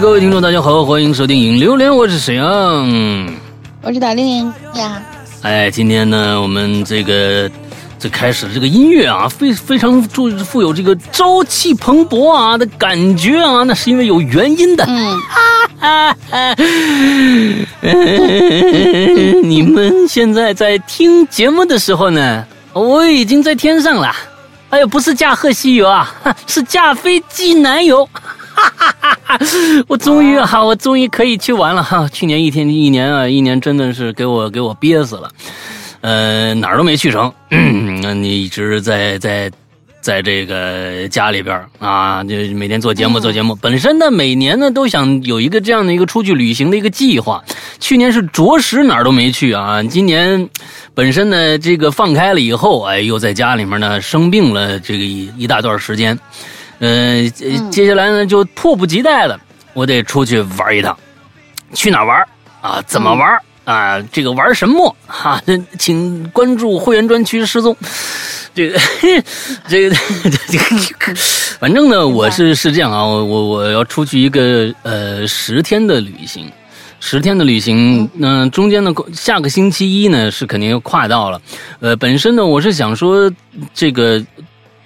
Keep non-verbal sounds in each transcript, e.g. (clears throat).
各位听众，大家好，欢迎收听《影榴莲》，我是沈阳。我是大令呀，哎，今天呢，我们这个最开始这个音乐啊，非非常富富有这个朝气蓬勃啊的感觉啊，那是因为有原因的。嗯，哈哈！你们现在在听节目的时候呢，我已经在天上了。哎呦，不是驾鹤西游啊，(laughs) 是驾飞机南游。哈哈哈哈！我终于哈、我终于可以去玩了哈。去年一天一年啊，一年真的是给我给我憋死了。呃，哪儿都没去成，那你一直在在在这个家里边啊，就每天做节目做节目。本身呢，每年呢都想有一个这样的一个出去旅行的一个计划。去年是着实哪儿都没去啊，今年本身呢这个放开了以后，哎，又在家里面呢生病了这个一一大段时间。呃，接接下来呢就迫不及待了，我得出去玩一趟。去哪儿玩啊？怎么玩？啊，这个玩什么？(laughs) 哈、请关注会员专区失踪。这个，(laughs) 这个，这个，反正呢，我是是这样啊，我我我要出去一个呃十天的旅行，十天的旅行，那、中间呢，下个星期一呢是肯定要跨到了，呃，本身呢我是想说这个。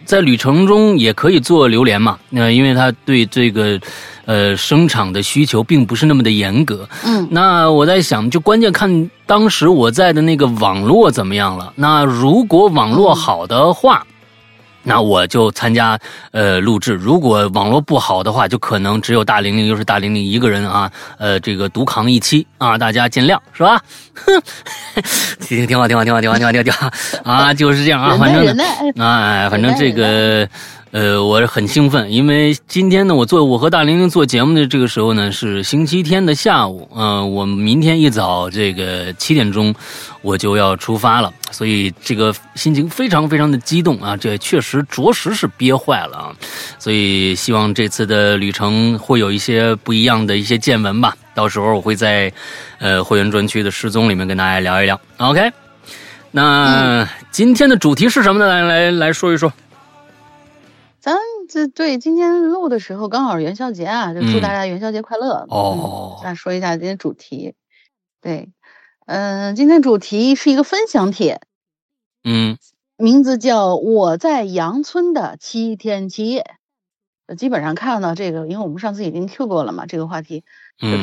在旅程中也可以做榴莲嘛？那、因为它对这个，呃，生产的需求并不是那么的严格。嗯，那我在想，就关键看当时我在的那个网络怎么样了。那如果网络好的话，那我就参加呃录制。如果网络不好的话，就可能只有大玲玲，又是大玲玲一个人啊，呃，这个独扛一期啊，大家见谅是吧？(laughs) 哼，挺挺好，挺好，挺好，挺好，挺好，挺好啊，就是这样啊，反正耐忍耐，哎，反正这个，呃，我是很兴奋，因为今天呢，我做我和大玲玲做节目的这个时候呢是星期天的下午，嗯、我明天一早这个七点钟我就要出发了，所以这个心情非常非常的激动啊，这确实着实是憋坏了啊，所以希望这次的旅程会有一些不一样的一些见闻吧，到时候我会在呃会员专区的失踪里面跟大家聊一聊，OK。那今天的主题是什么呢？来来来说一说。咱这对今天录的时候刚好是元宵节啊，就祝大家元宵节快乐。哦嗯，那说一下今天主题。对，嗯、今天主题是一个分享帖，嗯名字叫《我在杨村的七天七夜》。呃基本上看到这个，因为我们上次已经 Q 过了嘛，这个话题，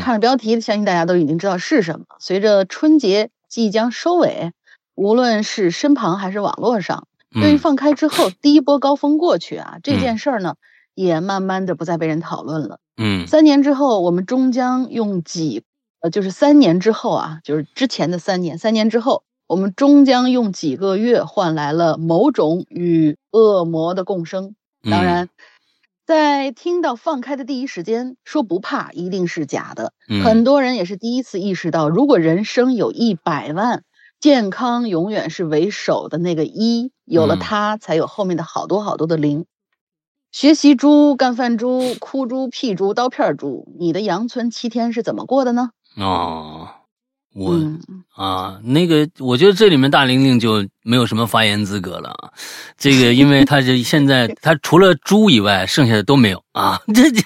看了标题，相信大家都已经知道是什么。随着春节即将收尾，无论是身旁还是网络上，对于嗯放开之后第一波高峰过去啊，这嗯件事儿呢，也慢慢的不再被人讨论了。嗯三年之后，我们终将用几，呃，就是三年之后啊，就是之前的三年，三年之后，我们终将用几个月换来了某种与恶魔的共生。嗯当然，在听到放开的第一时间，说不怕一定是假的。嗯很多人也是第一次意识到，如果人生有一百万，健康永远是为首的那个一，有了嗯它，才有后面的好多好多的零。学习猪、干饭猪、哭猪、屁猪、刀片猪，你的阳春七天是怎么过的呢？哦，我、嗯，啊，那个，我觉得这里面大玲玲就没有什么发言资格了啊。这个，因为她是现在 (laughs) 她除了猪以外，剩下的都没有啊。(laughs) 这这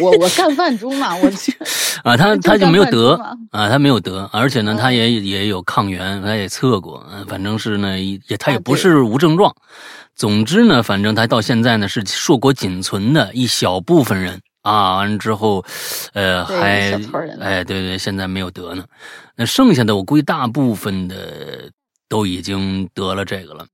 我我干饭猪嘛，我去啊，他他就没有得啊，他没有得，而且呢，他也也有抗原，他也测过，嗯，反正是呢，也他也不是无症状。总之呢，反正他到现在呢是硕果仅存的一小部分人啊。完了之后，呃，还哎，对对，现在没有得呢。那剩下的，我估计大部分的都已经得了这个了。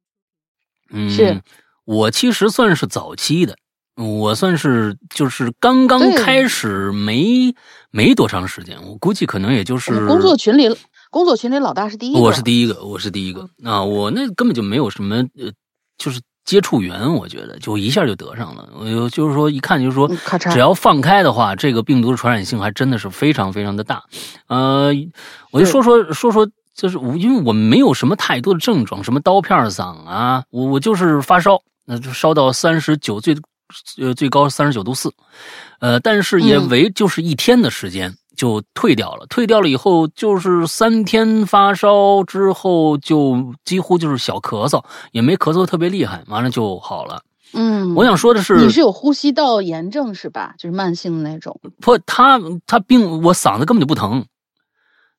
嗯，是我其实算是早期的，我算是就是刚刚开始没没多长时间，我估计可能也就是工作群里，工作群里老大是第一个，我是第一个，我是第一个啊！我那根本就没有什么呃，就是接触源，我觉得就一下就得上了。我就就是说，一看就是说只要放开的话，这个病毒的传染性还真的是非常非常的大。呃，我就说说说说，就是我因为我没有什么太多的症状，什么刀片嗓啊，我我就是发烧，那就烧到三十九最呃最高三十九度四，呃，但是也嗯为就是一天的时间。就退掉了。退掉了以后，就是三天发烧之后，就几乎就是小咳嗽，也没咳嗽特别厉害，完了就好了。嗯，我想说的是，你是有呼吸道炎症是吧？就是慢性的那种。不，他他病，我嗓子根本就不疼，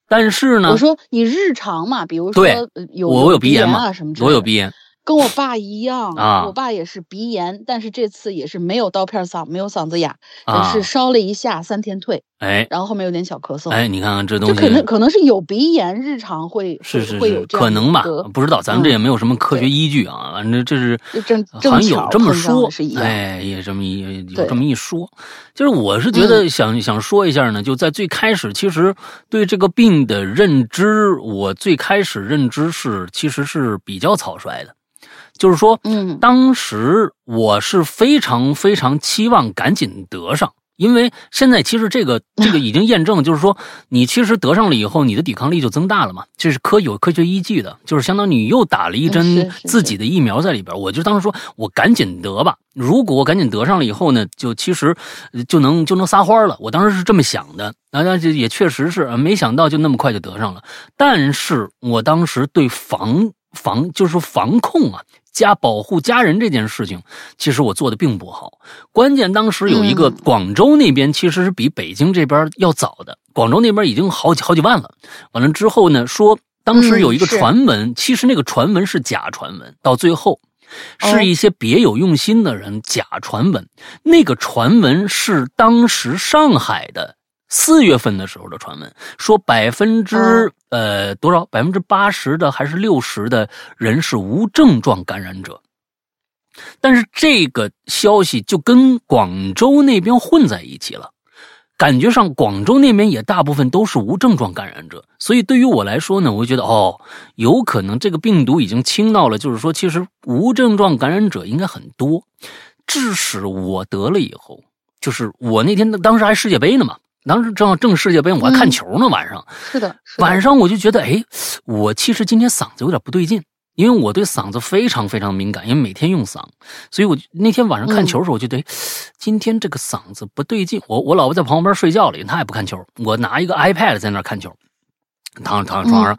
但是呢我，说你日常嘛，比如说有我我有鼻炎炎嘛啊什么我有鼻炎，跟我爸一样啊。我爸也是鼻炎，但是这次也是没有刀片嗓，没有嗓子哑，啊只是烧了一下，三天退，哎。然后后面有点小咳嗽。哎，你看看这东西，可能可能是有鼻炎，日常会是是是，会会有可能吧，不知道，咱们这嗯也没有什么科学依据啊，反正这是就正好正像有这么说哎，也这么一有这么一说，就是我是觉得想、想说一下呢，就在最开始，其实对这个病的认知，我最开始认知是其实是比较草率的，就是说，嗯当时我是非常非常期望赶紧得上，因为现在其实这个 (laughs) 这个已经验证，就是说你其实得上了以后，你的抵抗力就增大了嘛，这是科有科学依据的，就是相当于你又打了一嗯针自己的疫苗在里边。我就当时说我赶紧得吧，如果我赶紧得上了以后呢，就其实呃就能就能撒欢了。我当时是这么想的，那，那这也确实是，呃没想到就那么快就得上了。但是我当时对防防就是防控啊。加保护家人这件事情，其实我做的并不好。关键当时有一个嗯广州那边其实是比北京这边要早的，广州那边已经好几好几万了。完了之后呢，说当时有一个传闻，其实那个传闻是假传闻，到最后哦是一些别有用心的人假传闻。那个传闻是当时上海的四月份的时候的传闻，说百分之、哦呃多少百分之八十的还是六十的人是无症状感染者。但是这个消息就跟广州那边混在一起了，感觉上广州那边也大部分都是无症状感染者，所以对于我来说呢，我就觉得哦，有可能这个病毒已经轻到了，就是说其实无症状感染者应该很多。致使我得了以后，就是我那天当时还世界杯呢嘛，当时正好正世界杯，我还看嗯球呢，晚上。是的，是的晚上我就觉得，哎，我其实今天嗓子有点不对劲，因为我对嗓子非常非常敏感，因为每天用嗓，所以我那天晚上看球的时候，我就得，哎今天这个嗓子不对劲。我我老婆在旁边睡觉里，她也不看球，我拿一个 iPad 在那儿看球，躺躺床上，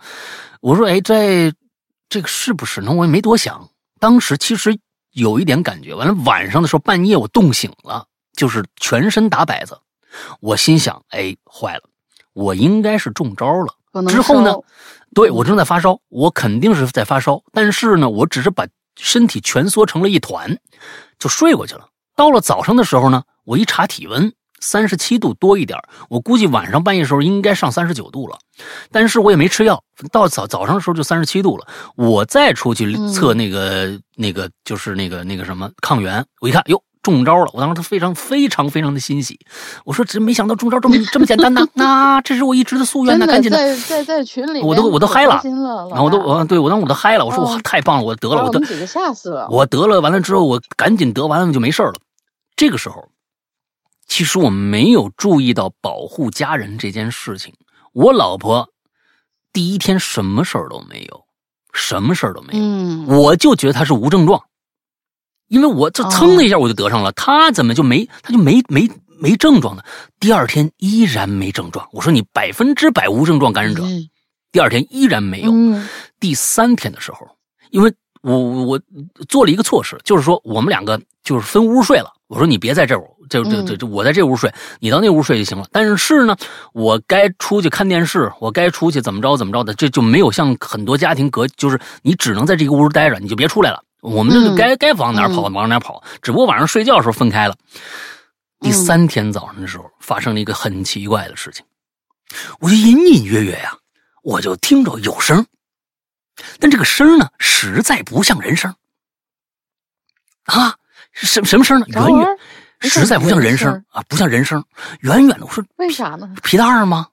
我说，哎，这这个是不是呢？我也没多想，当时其实有一点感觉。完了，晚上的时候半夜我冻醒了，就是全身打摆子，我心想，哎，坏了，我应该是中招了。之后呢，对我正在发烧，我肯定是在发烧，但是呢，我只是把身体蜷缩成了一团，就睡过去了。到了早上的时候呢，我一查体温，三十七度多一点我估计晚上半夜时候应该上三十九度了，但是我也没吃药，到早早上的时候就三十七度了。我再出去测那个、那个就是那个那个什么抗原，我一看，哟。中招了！我当时非常非常非常的欣喜，我说真没想到中招这么这么简单呐！(laughs) 那、这是我一直的夙愿呐，真的赶紧的，在在在群里，我都我都嗨了然后我都我对我当时我都嗨了，我说哦我太棒了，我得了，我得把我们几个吓死了。我得了，完了之后我赶紧得完了就没事了。这个时候，其实我没有注意到保护家人这件事情。我老婆第一天什么事儿都没有，什么事儿都没有，嗯，我就觉得她是无症状，因为我这哦噌的一下我就得上了，他怎么就没他就没没没症状呢？第二天依然没症状。我说你百分之百无症状感染者，嗯第二天依然没有。嗯第三天的时候，因为我我做了一个措施，就是说我们两个就是分屋睡了。我说你别在这屋，这这这这，我在这屋睡，你到那屋睡就行了。但是呢，我该出去看电视，我该出去怎么着怎么着的，这就没有像很多家庭隔，就是你只能在这个屋待着，你就别出来了。我们这就嗯该该往哪跑嗯往哪跑，只不过晚上睡觉的时候分开了。第三天早上的时候，发生了一个很奇怪的事情，我就隐隐约约呀、我就听着有声，但这个声呢，实在不像人声啊，什什么声呢？远远实在不像人人声声啊，不像人声，远远的。我说为啥呢？皮蛋儿吗？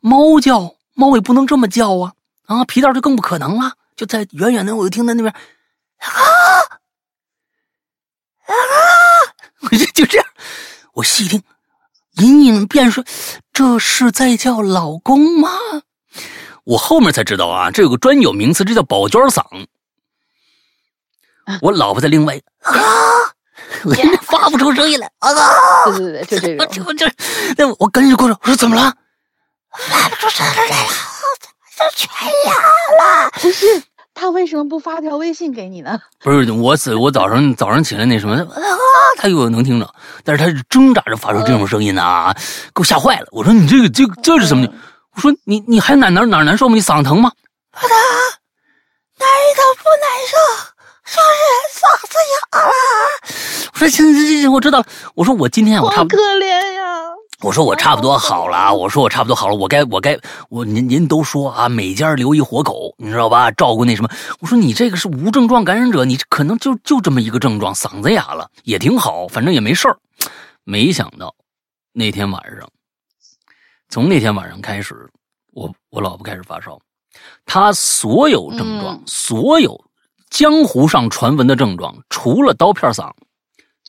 猫叫，猫也不能这么叫啊啊！皮蛋就更不可能了，就在远远的，我就听到那边啊啊，我就就这样，我细听，隐隐便说这是在叫老公吗？我后面才知道啊，这有个专有名词，这叫宝娟嗓。我老婆在另外啊，我发不出声音来啊。对对对，就这我种。就这，那我赶紧过去，我说怎么了？发不出声来了，就全哑了。不 (laughs) 是他为什么不发条微信给你呢？(laughs) 不是我死，我早上早上起来那什么啊，他又能听着，但是他是挣扎着发出这种声音呢、啊，给我吓坏了。我说你这个这个这是什么？我说你你还哪哪哪难受吗？你嗓子疼吗？不疼，哪里都不难受，就是嗓子哑了。我说行行行行，我知道了。我说我今天我差不多可怜呀！我说我差不多好了啊，我说我差不多好了，我该我该我您您都说啊，每家留一活狗，你知道吧？照顾那什么。我说你这个是无症状感染者，你可能就就这么一个症状，嗓子哑了也挺好，反正也没事儿。没想到那天晚上，从那天晚上开始，我我老婆开始发烧，她所有症状，嗯所有江湖上传闻的症状，除了刀片嗓，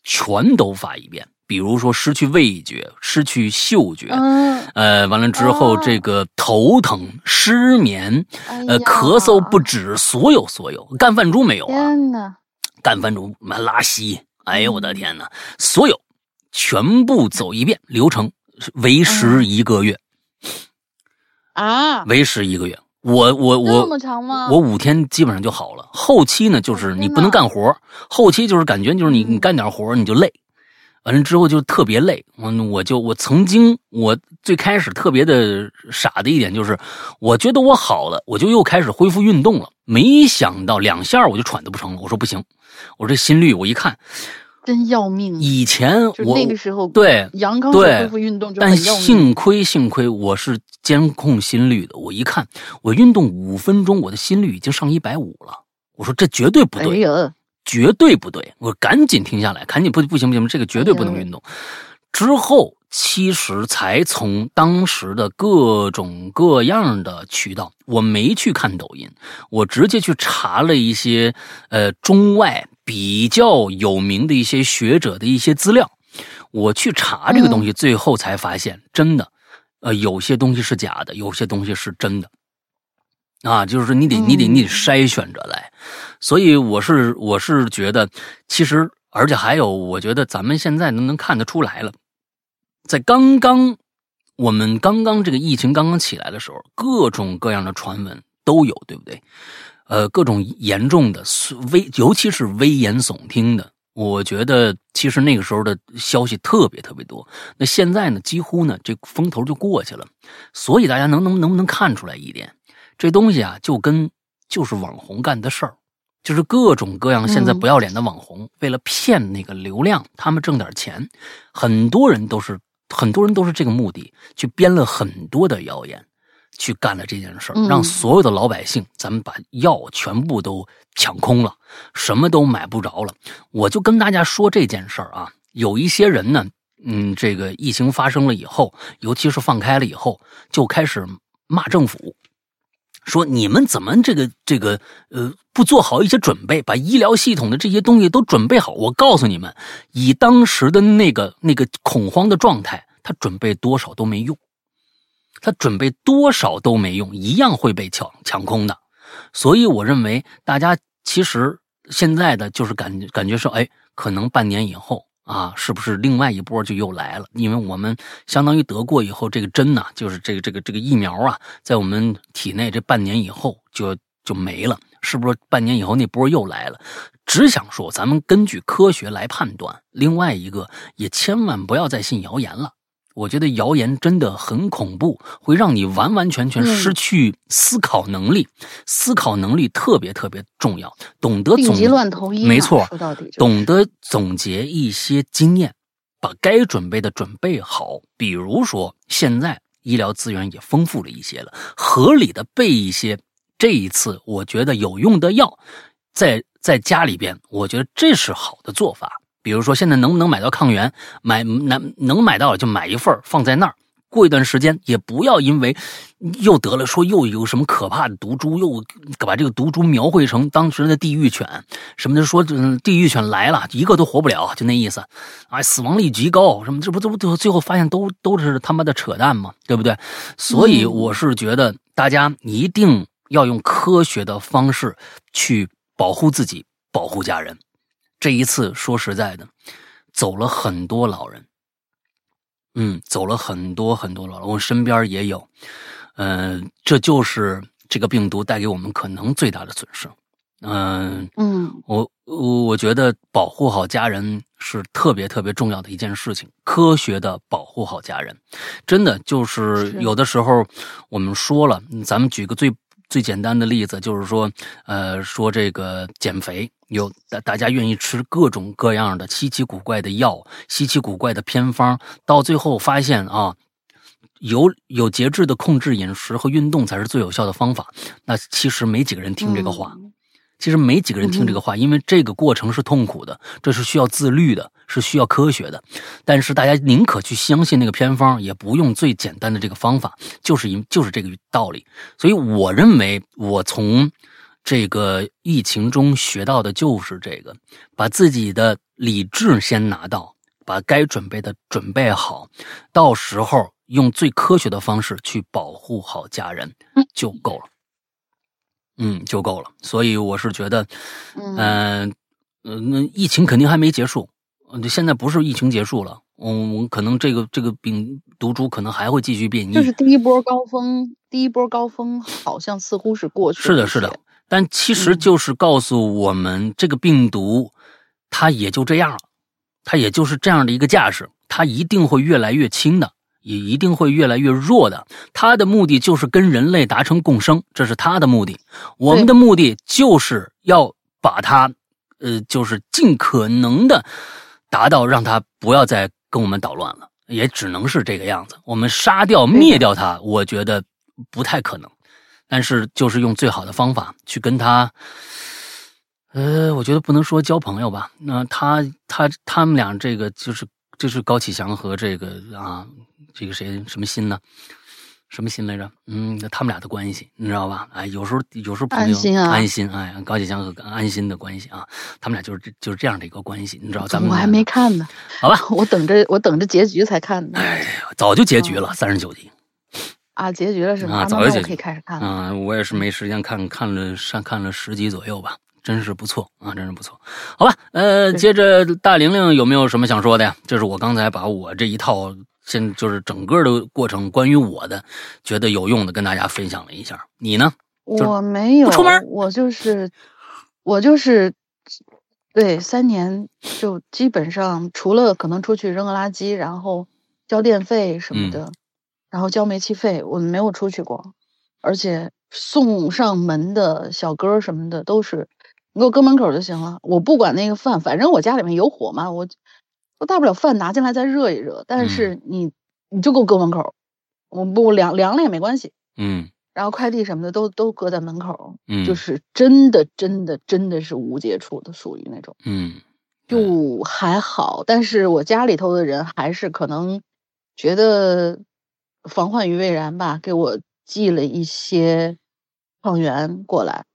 全都发一遍。比如说失去味觉、失去嗅觉，嗯，呃，完了之后哦这个头疼、失眠，呃，咳嗽不止，所有所有，干饭猪没有啊？干饭猪完拉稀，哎呦我的天呐，所有全部走一遍流程，为时一个月，啊，为时一个月。我我这我么长吗？我五天基本上就好了，后期呢就是你不能干活，后期就是感觉就是你嗯你干点活你就累，完了之后就特别累。我我就我曾经我最开始特别的傻的一点就是，我觉得我好了，我就又开始恢复运动了。没想到两下我就喘的不成了，我说不行，我说这心率我一看，真要命！以前我那个时候，对阳刚恢复运动就但。幸亏幸亏我是监控心率的，我一看我运动五分钟，我的心率已经上一百五了。我说这绝对不哎对，呀，绝对不对！我赶紧停下来，赶紧不不行不行，这个绝对不能运动。之后其实才从当时的各种各样的渠道，我没去看抖音，我直接去查了一些呃中外比较有名的一些学者的一些资料，我去查这个东西，最后才发现真的，呃，有些东西是假的，有些东西是真的。啊，就是你得你得你得筛选着来，所以我是我是觉得，其实而且还有，我觉得咱们现在能能看得出来了，在刚刚我们刚刚这个疫情刚刚起来的时候，各种各样的传闻都有，对不对？呃，各种严重的危，尤其是危言耸听的，我觉得其实那个时候的消息特别特别多。那现在呢，几乎呢这风头就过去了，所以大家能能能不能看出来一点？这东西啊，就跟就是网红干的事儿，就是各种各样现在嗯不要脸的网红，为了骗那个流量，他们挣点钱，很多人都是很多人都是这个目的，去编了很多的谣言，去干了这件事儿，嗯让所有的老百姓，咱们把药全部都抢空了，什么都买不着了。我就跟大家说这件事儿啊，有一些人呢，嗯，这个疫情发生了以后，尤其是放开了以后，就开始骂政府。说你们怎么这个这个呃不做好一些准备，把医疗系统的这些东西都准备好？我告诉你们，以当时的那个那个恐慌的状态，他准备多少都没用，他准备多少都没用，一样会被抢抢空的。所以我认为，大家其实现在的就是感觉感觉说，哎，可能半年以后。啊，是不是另外一波就又来了？因为我们相当于得过以后，这个针呐、就是这个这个这个疫苗啊，在我们体内这半年以后就就没了，是不是？半年以后那波又来了？只想说，咱们根据科学来判断。另外一个，也千万不要再信谣言了。我觉得谣言真的很恐怖，会让你完完全全嗯失去思考能力。思考能力特别特别重要，懂得总结乱投医嘛，没错说到底就是懂得总结一些经验，把该准备的准备好。比如说，现在医疗资源也丰富了一些了，合理的备一些这一次我觉得有用的药，在在家里边，我觉得这是好的做法。比如说，现在能不能买到抗原？买能能买到就买一份放在那儿。过一段时间，也不要因为又得了，说又有什么可怕的毒株，又把这个毒株描绘成当时的地狱犬，什么的说，嗯，地狱犬来了，一个都活不了，就那意思，啊，死亡率极高，什么这不这不最后最后发现都都是他妈的扯淡吗？对不对？所以我是觉得大家一定要用科学的方式去保护自己，保护家人。这一次说实在的，走了很多老人，嗯，走了很多很多老人，我身边也有，嗯、这就是这个病毒带给我们可能最大的损失。嗯、嗯。我我我觉得保护好家人是特别特别重要的一件事情，科学的保护好家人，真的就是是。有的时候我们说了，咱们举个最最简单的例子，就是说，呃，说这个减肥，有大大家愿意吃各种各样的稀奇古怪的药、稀奇古怪的偏方，到最后发现啊。有有节制的控制饮食和运动才是最有效的方法。那其实没几个人听这个话，嗯其实没几个人听这个话，因为这个过程是痛苦的，这是需要自律的，是需要科学的。但是大家宁可去相信那个偏方，也不用最简单的这个方法，就是因就是这个道理。所以我认为，我从这个疫情中学到的就是这个：把自己的理智先拿到，把该准备的准备好，到时候用最科学的方式去保护好家人就够了。嗯，就够了。所以我是觉得，嗯嗯、呃，那疫情肯定还没结束，呃现在不是疫情结束了，嗯，我可能这个这个病毒株可能还会继续变异。就是第一波高峰，第一波高峰好像似乎是过去了。是的，是的。。但其实嗯就是告诉我们，这个病毒它也就这样了，它也就是这样的一个架势，它一定会越来越轻的，也一定会越来越弱的。它的目的就是跟人类达成共生，这是它的目的。我们的目的就是要把它，呃，就是尽可能的达到让他不要再跟我们捣乱了，也只能是这个样子。我们杀掉、灭掉他，我觉得不太可能。但是就是用最好的方法去跟他，呃，我觉得不能说交朋友吧。那他他他们俩这个就是就是高启强和这个啊，这个谁什么心呢？什么心来着？嗯，他们俩的关系你知道吧？哎，有时候有时候朋友安心啊安心，哎，高启强和安心的关系啊，他们俩就是这就是这样的一个关系，你知道？咱们我还没看呢，(laughs) 好吧？我等着我等着结局才看呢。哎呀，早就结局了，三十九集。啊，结局了是吗？啊早就结局可以开始看了。嗯，我也是没时间看，看了上看了十集左右吧，真是不错啊，真是不错。好吧，呃，接着大玲玲有没有什么想说的呀？就是我刚才把我这一套现就是整个的过程关于我的觉得有用的跟大家分享了一下。你呢？我没有，出门我就是我就是对三年就基本上除了可能出去扔个垃圾，然后交电费什么嗯的，然后交煤气费，我没有出去过，而且送上门的小哥什么的都是你给我搁门口就行了，我不管那个饭，反正我家里面有火嘛，我我大不了饭拿进来再热一热，但嗯是你你就给我搁门口，我不凉凉了也没关系。嗯然后快递什么的都都搁在门口，嗯，就是真的真的真的是无接触的，属于那种嗯就还好。但是我家里头的人还是可能觉得防患于未然吧，给我寄了一些矿源过来。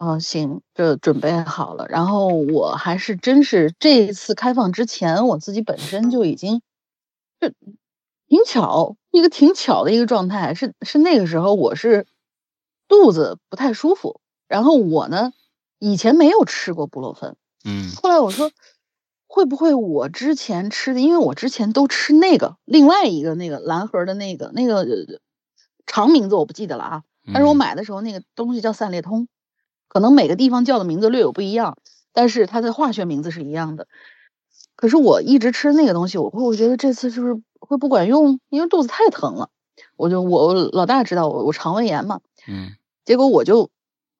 嗯，行，这准备好了。然后我还是真是这一次开放之前，我自己本身就已经就挺巧，一个挺巧的一个状态，是是那个时候我是肚子不太舒服，然后我呢以前没有吃过布洛芬，嗯。后来我说会不会我之前吃的，因为我之前都吃那个另外一个那个蓝盒的那个那个呃长名字我不记得了啊，但是我嗯。买的时候那个东西叫散列通，可能每个地方叫的名字略有不一样，但是它的化学名字是一样的。可是我一直吃那个东西，我会我觉得这次是不是会不管用？因为肚子太疼了。我就我老大知道我我肠胃炎嘛，嗯结果我就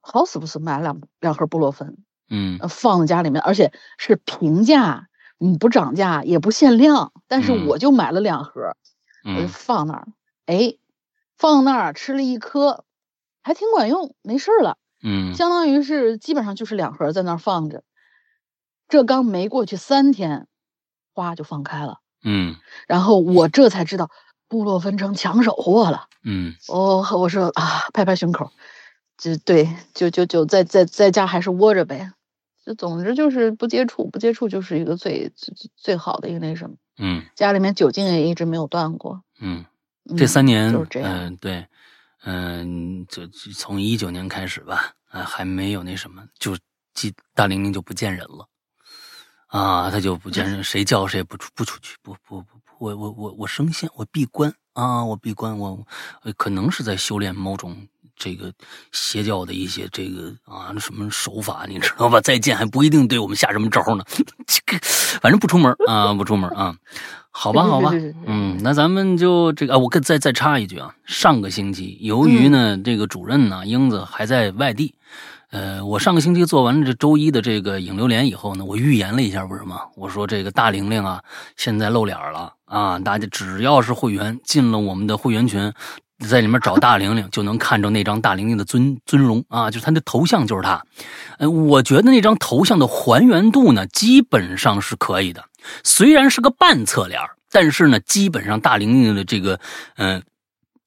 好死不死买了两两盒布洛芬，嗯呃放在家里面，而且是平价，嗯，不涨价也不限量，但是嗯我就买了两盒，我就嗯放那儿，哎，放那儿吃了一颗，还挺管用，没事儿了。嗯相当于是基本上就是两盒在那儿放着。这刚没过去三天，哗就放开了，嗯然后我这才知道布洛芬成抢手货了。嗯哦，我说啊，拍拍胸口，就对，就就就在在在家还是窝着呗。就总之就是不接触，不接触就是一个最最最最好的一个那什么。嗯家里面酒精也一直没有断过。嗯。嗯、这三年，就是这样。嗯、对，嗯、就从一九年开始吧，啊、还没有那什么，就记大玲玲就不见人了，啊，他就不见人，谁叫谁也不出不出去，不不不我我我我声线，我闭关啊，我闭关，我可能是在修炼某种这个邪教的一些这个啊什么手法，你知道吧？再见还不一定对我们下什么招呢。(laughs) 这个反正不出门啊，不出门啊。好吧，好吧嗯，那咱们就这个啊，我跟再再插一句啊，上个星期由于呢、这个主任呢英子还在外地，呃，我上个星期做完这周一的这个影流连以后呢，我预言了一下，不是吗？我说这个大玲玲啊，现在露脸了啊，大家只要是会员进了我们的会员群，在里面找大玲玲，就能看着那张大玲玲的尊尊容啊，就是她的头像就是她。呃，我觉得那张头像的还原度呢，基本上是可以的，虽然是个半侧脸儿但是呢，基本上大玲玲的这个嗯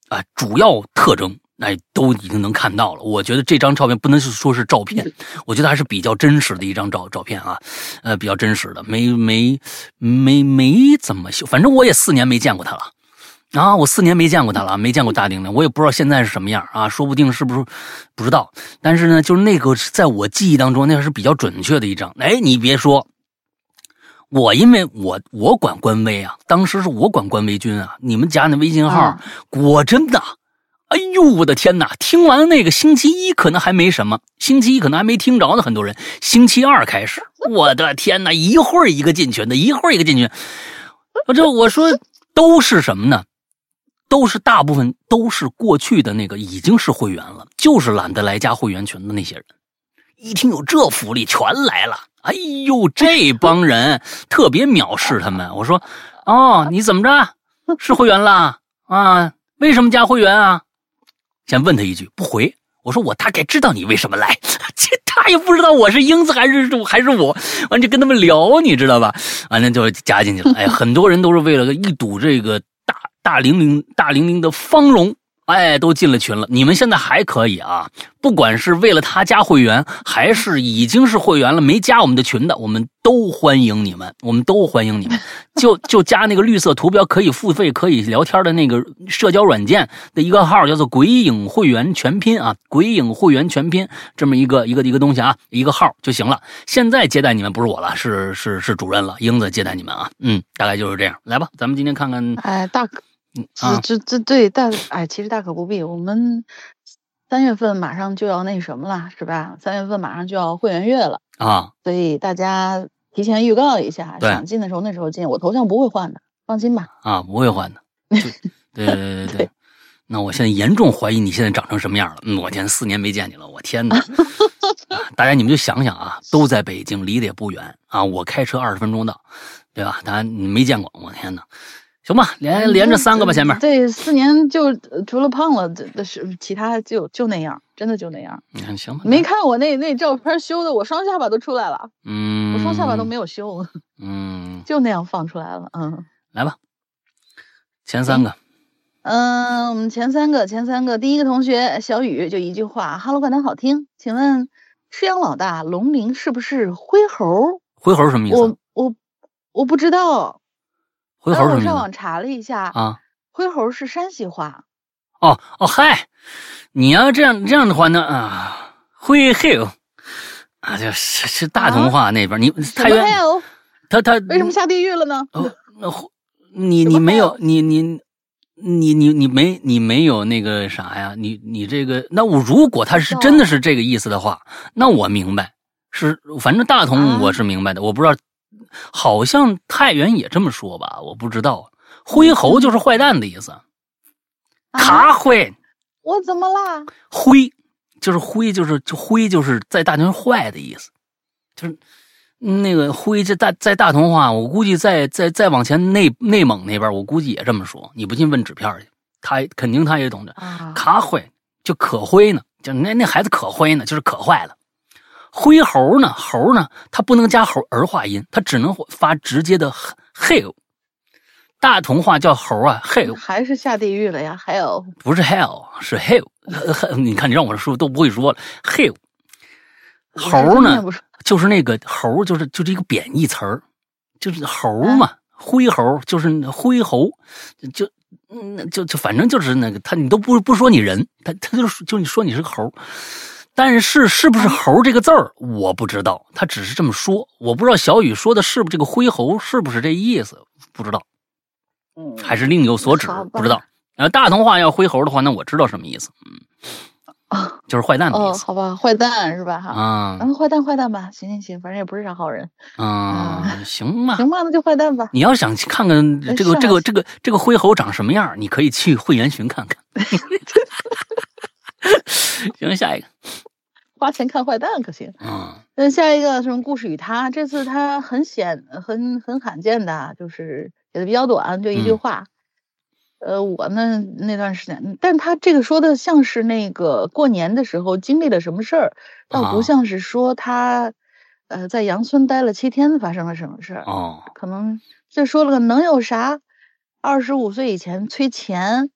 啊、主要特征。哎，都已经能看到了。我觉得这张照片不能是说是照片，我觉得还是比较真实的一张照照片啊，呃，比较真实的，没没没没怎么修，反正我也四年没见过他了。啊，我四年没见过他了，没见过大玲玲，我也不知道现在是什么样啊，说不定是不是不知道。但是呢，就是那个在我记忆当中，那是比较准确的一张。哎，你别说，我因为我我管官微啊，当时是我管官微君啊，你们加那微信号，啊果真的，哎呦我的天哪！听完那个星期一可能还没什么，星期一可能还没听着呢，很多人星期二开始，我的天哪，一会儿一个进群的，一会儿一个进群，我这我说都是什么呢？都是大部分都是过去的那个已经是会员了，就是懒得来加会员群的那些人，一听有这福利，全来了。哎呦，这帮人 (laughs) 特别藐视他们。我说，哦，你怎么着？是会员了啊？为什么加会员啊？先问他一句，不回。我说我大概知道你为什么来，(laughs) 这他也不知道我是英子还是还是我，完就跟他们聊，你知道吧？完了就加进去了。哎，很多人都是为了一睹这个大玲玲大玲玲的芳容，哎，都进了群了。你们现在还可以啊，不管是为了他加会员，还是已经是会员了没加我们的群的，我们都欢迎你们，我们都欢迎你们。(laughs) 就就加那个绿色图标可以付费可以聊天的那个社交软件的一个号，叫做“鬼影会员全拼”啊，“鬼影会员全拼”这么一个一个一个东西啊，一个号就行了。现在接待你们不是我了，是是是主任了，英子接待你们啊，嗯，大概就是这样。来吧，咱们今天看看，哎，大哥这这这对大哎，其实大可不必。我们三月份马上就要那什么了，是吧？三月份马上就要会员月了，啊，所以大家提前预告一下，想进的时候那时候进。我头像不会换的，放心吧。啊，不会换的。对对对对对 (laughs) 对。那我现在严重怀疑你现在长成什么样了。嗯，我天，四年没见你了，我天哪！(laughs) 啊大家你们就想想啊，都在北京，离得也不远啊，我开车二十分钟到，对吧？大家你没见过，我天哪！行吧，连连着三个吧，前面。对，四年就呃除了胖了，这这是其他就就那样，真的就那样。你看行吧？没看我那那照片修的，我双下巴都出来了，嗯，我双下巴都没有修，嗯，(laughs) 就那样放出来了。嗯来吧，前三个。嗯，我们前三个前三个，第一个同学小雨就一句话：“哈喽，怪谈好听，请问赤羊老大龙鳞是不是灰猴？”灰猴什么意思我？我我不知道，回然后我上？网查了一下，啊，灰猴是山西话。哦哦，嗨，你要这样这样的话呢啊，灰黑啊，就是是大同话那边，你太原他他为什么下地狱了呢？哦，你你没有？你你你你你没你没有那个啥呀？你你这个那我如果他是真的是这个意思的话，那我明白是反正大同啊我是明白的，我不知道好像太原也这么说吧？我不知道，灰猴就是坏蛋的意思，啊，卡灰我怎么啦？灰就是灰就是就灰就是在大同坏的意思，就是。那个灰这大在大同话，我估计在在再往前内内蒙那边，我估计也这么说。你不信问纸片去，他肯定他也懂得。啊，卡灰就可灰呢，就那那孩子可灰呢，就是可坏了。灰猴呢，猴呢，它不能加猴儿化音，它只能发直接的嘿。大同话叫猴啊，嘿，还是下地狱了呀？？hell 不是 hell，是 hell。你看你让我说都不会说了，hell。猴呢，就是那个猴，就是就是一个贬义词儿，就是猴嘛，灰猴就是灰猴，就嗯，就就反正就是那个他，你都不不说你人，他他就是就你说你是个猴，但是是不是猴这个字儿我不知道，他只是这么说，我不知道小雨说的是不是这个灰猴是不是这意思，不知道。嗯，还是另有所指不知道。呃，大同话要灰猴的话，那我知道什么意思，嗯，啊，就是坏蛋的意哦，思好吧，坏蛋是吧？哈，啊嗯，坏蛋坏蛋吧，行行行，反正也不是啥好人，啊，行吧。行吧，那就坏蛋吧。你要想看看这个这个这个这个灰猴长什么样，你可以去会员群看看。(laughs) (laughs) 行，下一个，花钱看坏蛋可行。嗯那下一个什么故事与他，这次他很显很很罕见的，就是写的比较短，就一句嗯话。呃，我呢那段时间，但他这个说的像是那个过年的时候经历了什么事儿，倒啊不像是说他，呃，在杨村待了七天发生了什么事儿。哦可能就说了个能有啥？二十五岁以前催钱，就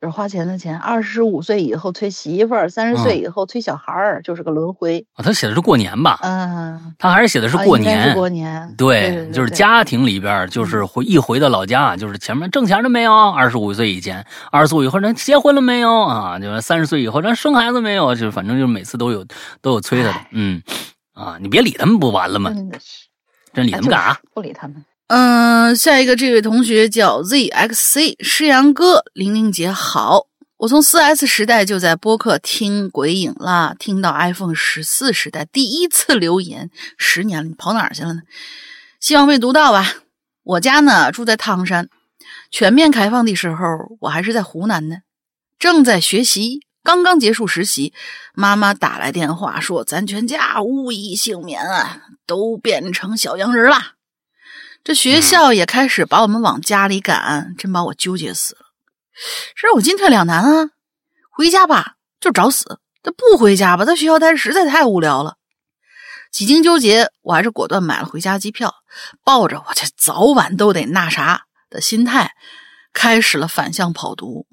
是花钱的钱；二十五岁以后催媳妇儿，三十岁嗯以后催小孩儿，就是个轮回。啊他写的是过年吧？嗯，他还是写的是过年过年，对，对，就是家庭里边，就是回一回到老家，就是前面挣钱了没有？二十五岁以前，二十五以后人结婚了没有啊？就是三十岁以后人生孩子没有？就是反正就是每次都有都有催他的，嗯啊，你别理他们不完了吗？真的是，真理他们干啥？不理他们。嗯，下一个这位同学叫 ZXC 诗阳哥，玲玲姐好。我从 4S 时代就在播客听鬼影啦，听到 iPhone 十四时代第一次留言，十年了，你跑哪儿去了呢？希望被读到吧。我家呢住在汤山，全面开放的时候，我还是在湖南呢，正在学习，刚刚结束实习，妈妈打来电话说咱全家无一幸免啊，都变成小洋人啦。这学校也开始把我们往家里赶，真把我纠结死了。这让我进退两难啊！回家吧，就找死；这不回家吧，在学校待着实在太无聊了。几经纠结，我还是果断买了回家机票，抱着我这早晚都得那啥的心态，开始了反向跑读。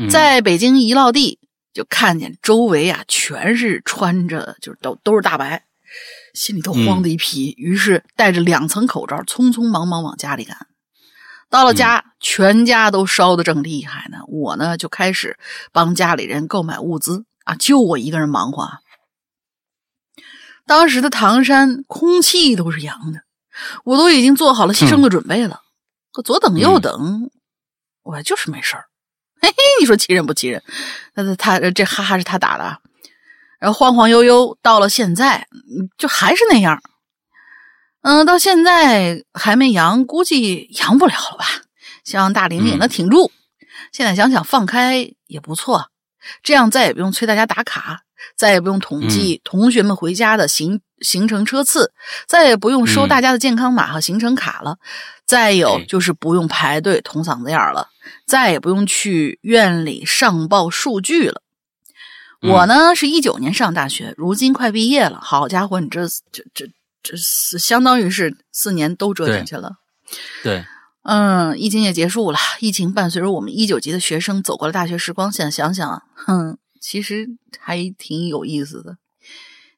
嗯在北京一落地，就看见周围啊全是穿着就是都都是大白，心里头慌的一批。于是戴着两层口罩，匆匆忙忙往家里赶。到了家，全家都烧得正厉害呢。我呢就开始帮家里人购买物资啊，就我一个人忙活啊。当时的唐山空气都是阳的，我都已经做好了牺牲的准备了。可左等右等，我就是没事儿。嘿嘿，你说气人不气人？那他他这哈哈是他打的啊。然后晃晃悠悠到了现在，嗯就还是那样。嗯，到现在还没阳，估计阳不了了吧？希望大玲玲能挺住。现在想想放开也不错，这样再也不用催大家打卡，再也不用统计同学们回家的行行程车次，再也不用收嗯大家的健康码和行程卡了。再有就是不用排队捅嗓子眼儿了，再也不用去院里上报数据了。嗯我呢是一九年上大学，如今快毕业了。好家伙，你这这这这是相当于是四年都折进去了。对，嗯，疫情也结束了，疫情伴随着我们一九级的学生走过了大学时光。现在想想啊，哼，其实还挺有意思的。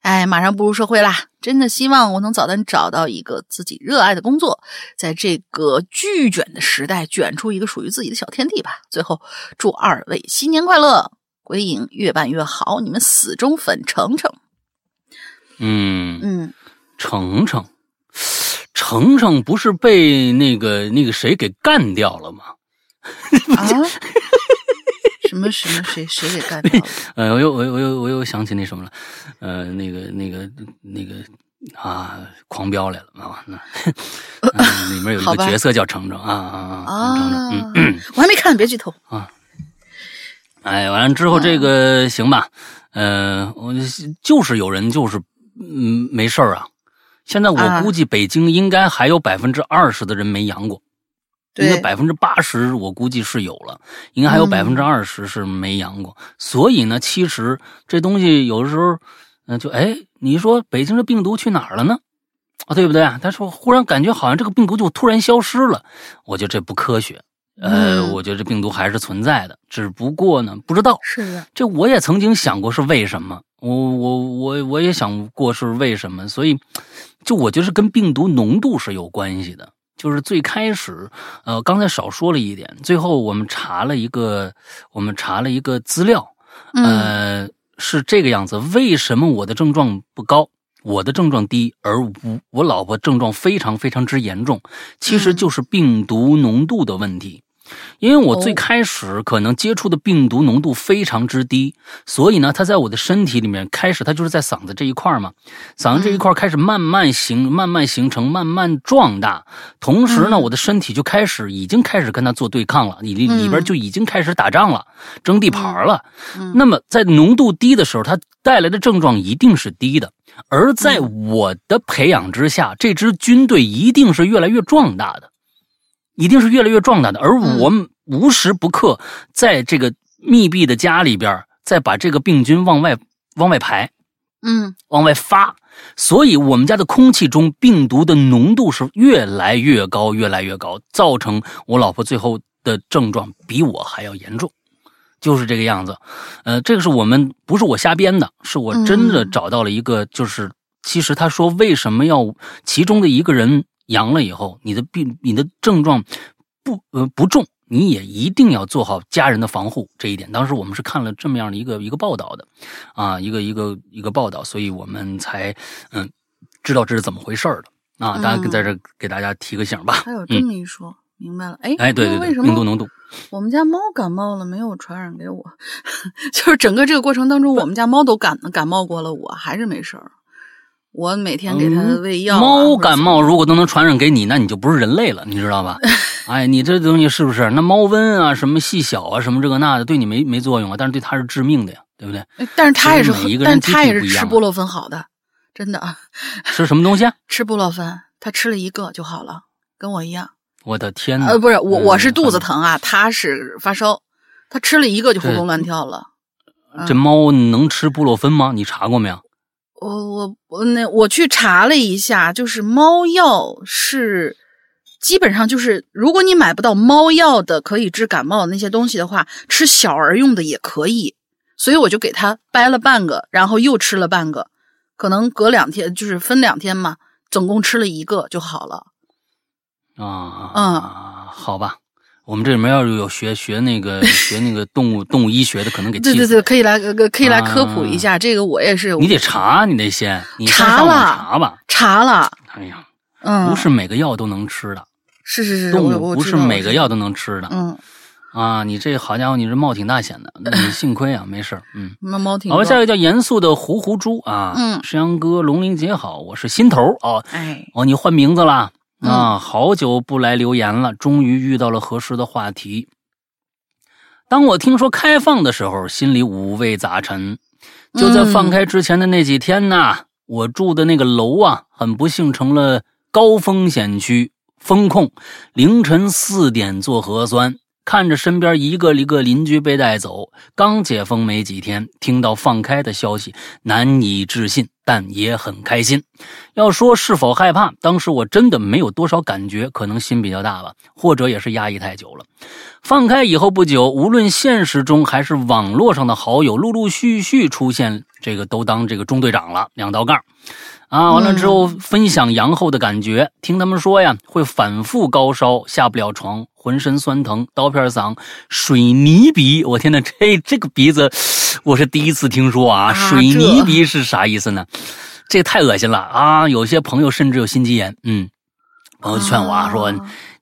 哎，马上步入社会啦，真的希望我能早点找到一个自己热爱的工作，在这个巨卷的时代卷出一个属于自己的小天地吧。最后，祝二位新年快乐，鬼影越办越好，你们死忠粉程程。嗯，嗯，程程，程程不是被那个那个谁给干掉了吗？(laughs) 啊，什么什么谁谁给干掉了？(laughs) 呃，我又我又我又我又想起那什么了，呃，那个那个那个啊，狂飙来了啊，那、嗯里面有一个角色叫程程啊啊啊，程程，我还没看，别剧透。哎，完了之后这个行吧，呃，我就是有人就是嗯没事儿啊，现在我啊估计北京应该还有百分之二十的人没阳过。应该对百分之八十，我估计是有了，应该还有嗯百分之二十是没阳过。所以呢，其实这东西有的时候，嗯、就哎，你说北京的病毒去哪儿了呢？啊，对不对啊？他说忽然感觉好像这个病毒就突然消失了，我觉得这不科学。呃，嗯我觉得这病毒还是存在的，只不过呢，不知道。是的，这我也曾经想过是为什么，我我我我也想过是为什么，所以就我觉得是跟病毒浓度是有关系的。就是最开始，呃，刚才少说了一点，最后我们查了一个，我们查了一个资料，嗯呃，是这个样子。为什么我的症状不高？我的症状低，而我我老婆症状非常非常之严重，其实就是病毒浓度的问题。因为我最开始可能接触的病毒浓度非常之低，所以呢，它在我的身体里面开始，它就是在嗓子这一块嘛，嗓子这一块开始慢慢形、慢慢形成、慢慢壮大。同时呢，我的身体就开始已经开始跟它做对抗了，里里里边就已经开始打仗了，争地盘了。那么在浓度低的时候，它带来的症状一定是低的，而在我的培养之下，这支军队一定是越来越壮大的。一定是越来越壮大的，而我们无时不刻在这个密闭的家里边，在把这个病菌往外往外排，嗯。往外发，所以我们家的空气中病毒的浓度是越来越高，越来越高，造成我老婆最后的症状比我还要严重，就是这个样子。呃，这个是我们不是我瞎编的，是我真的找到了一个，就是其实他说为什么要其中的一个人。阳了以后，你的病、你的症状不呃不重，你也一定要做好家人的防护这一点。当时我们是看了这么样的一个一个报道的，啊，一个一个一个报道，所以我们才嗯知道这是怎么回事的啊。大家在这给大家提个醒吧。还有这么一说，明白了。哎哎，对对对，为什么病毒浓度？我们家猫感冒了，没有传染给我，(laughs) 就是整个这个过程当中，我们家猫都感感冒过了，我还是没事儿。我每天给它喂药、啊猫感冒如果都能传染给你，那你就不是人类了，你知道吧？(laughs) 哎，你这东西是不是？那猫瘟啊，什么细小啊，什么这个那的，对你没没作用啊，但是对它是致命的呀，对不对？哎但是它也是但它也是吃布洛芬好的，真的 (laughs) 吃，什么东西啊？吃布洛芬，它吃了一个就好了，跟我一样。我的天呐！呃，不是我，嗯我是肚子疼啊，它是发烧，它吃了一个就活蹦乱跳了。这猫能吃布洛芬吗？你查过没有？我我我那我去查了一下，就是猫药是基本上就是，如果你买不到猫药的可以治感冒的那些东西的话，吃小儿用的也可以。所以我就给它掰了半个，然后又吃了半个，可能隔两天就是分两天嘛，总共吃了一个就好了。啊，嗯好吧，我们这里面要是有学学那个 (laughs) 学那个动物动物医学的，可能给对对对，可以来呃可以来科普一下，这个我也是。你得查，你得先，你查了查吧。查了，哎呀，嗯，不是每个药都能吃的，是是是，动物不是每个药都能吃的。嗯，啊，你这好家伙，你这冒挺大险的，你幸亏啊，没事儿嗯。那猫挺好吧，下一个叫严肃的糊糊猪啊，嗯。石阳哥，龙鳞姐好，我是心头哦。哎，哦，你换名字了嗯啊，好久不来留言了，终于遇到了合适的话题。当我听说开放的时候，心里五味杂陈。就在放开之前的那几天呢，我住的那个楼啊，很不幸成了高风险区，封控，凌晨四点做核酸。看着身边一个一个邻居被带走，刚解封没几天，听到放开的消息，难以置信，但也很开心。要说是否害怕，当时我真的没有多少感觉，可能心比较大吧，或者也是压抑太久了。放开以后不久，无论现实中还是网络上的好友，陆陆续续出现，这个都当这个中队长了，两道杠。啊，完了之后分享阳后的感觉，听他们说呀，会反复高烧，下不了床，浑身酸疼，刀片嗓，水泥鼻。我天呐，(laughs) 这这个鼻子，我是第一次听说啊！啊水泥鼻是啥意思呢？这太恶心了啊！有些朋友甚至有心肌炎。嗯，朋友劝我啊，说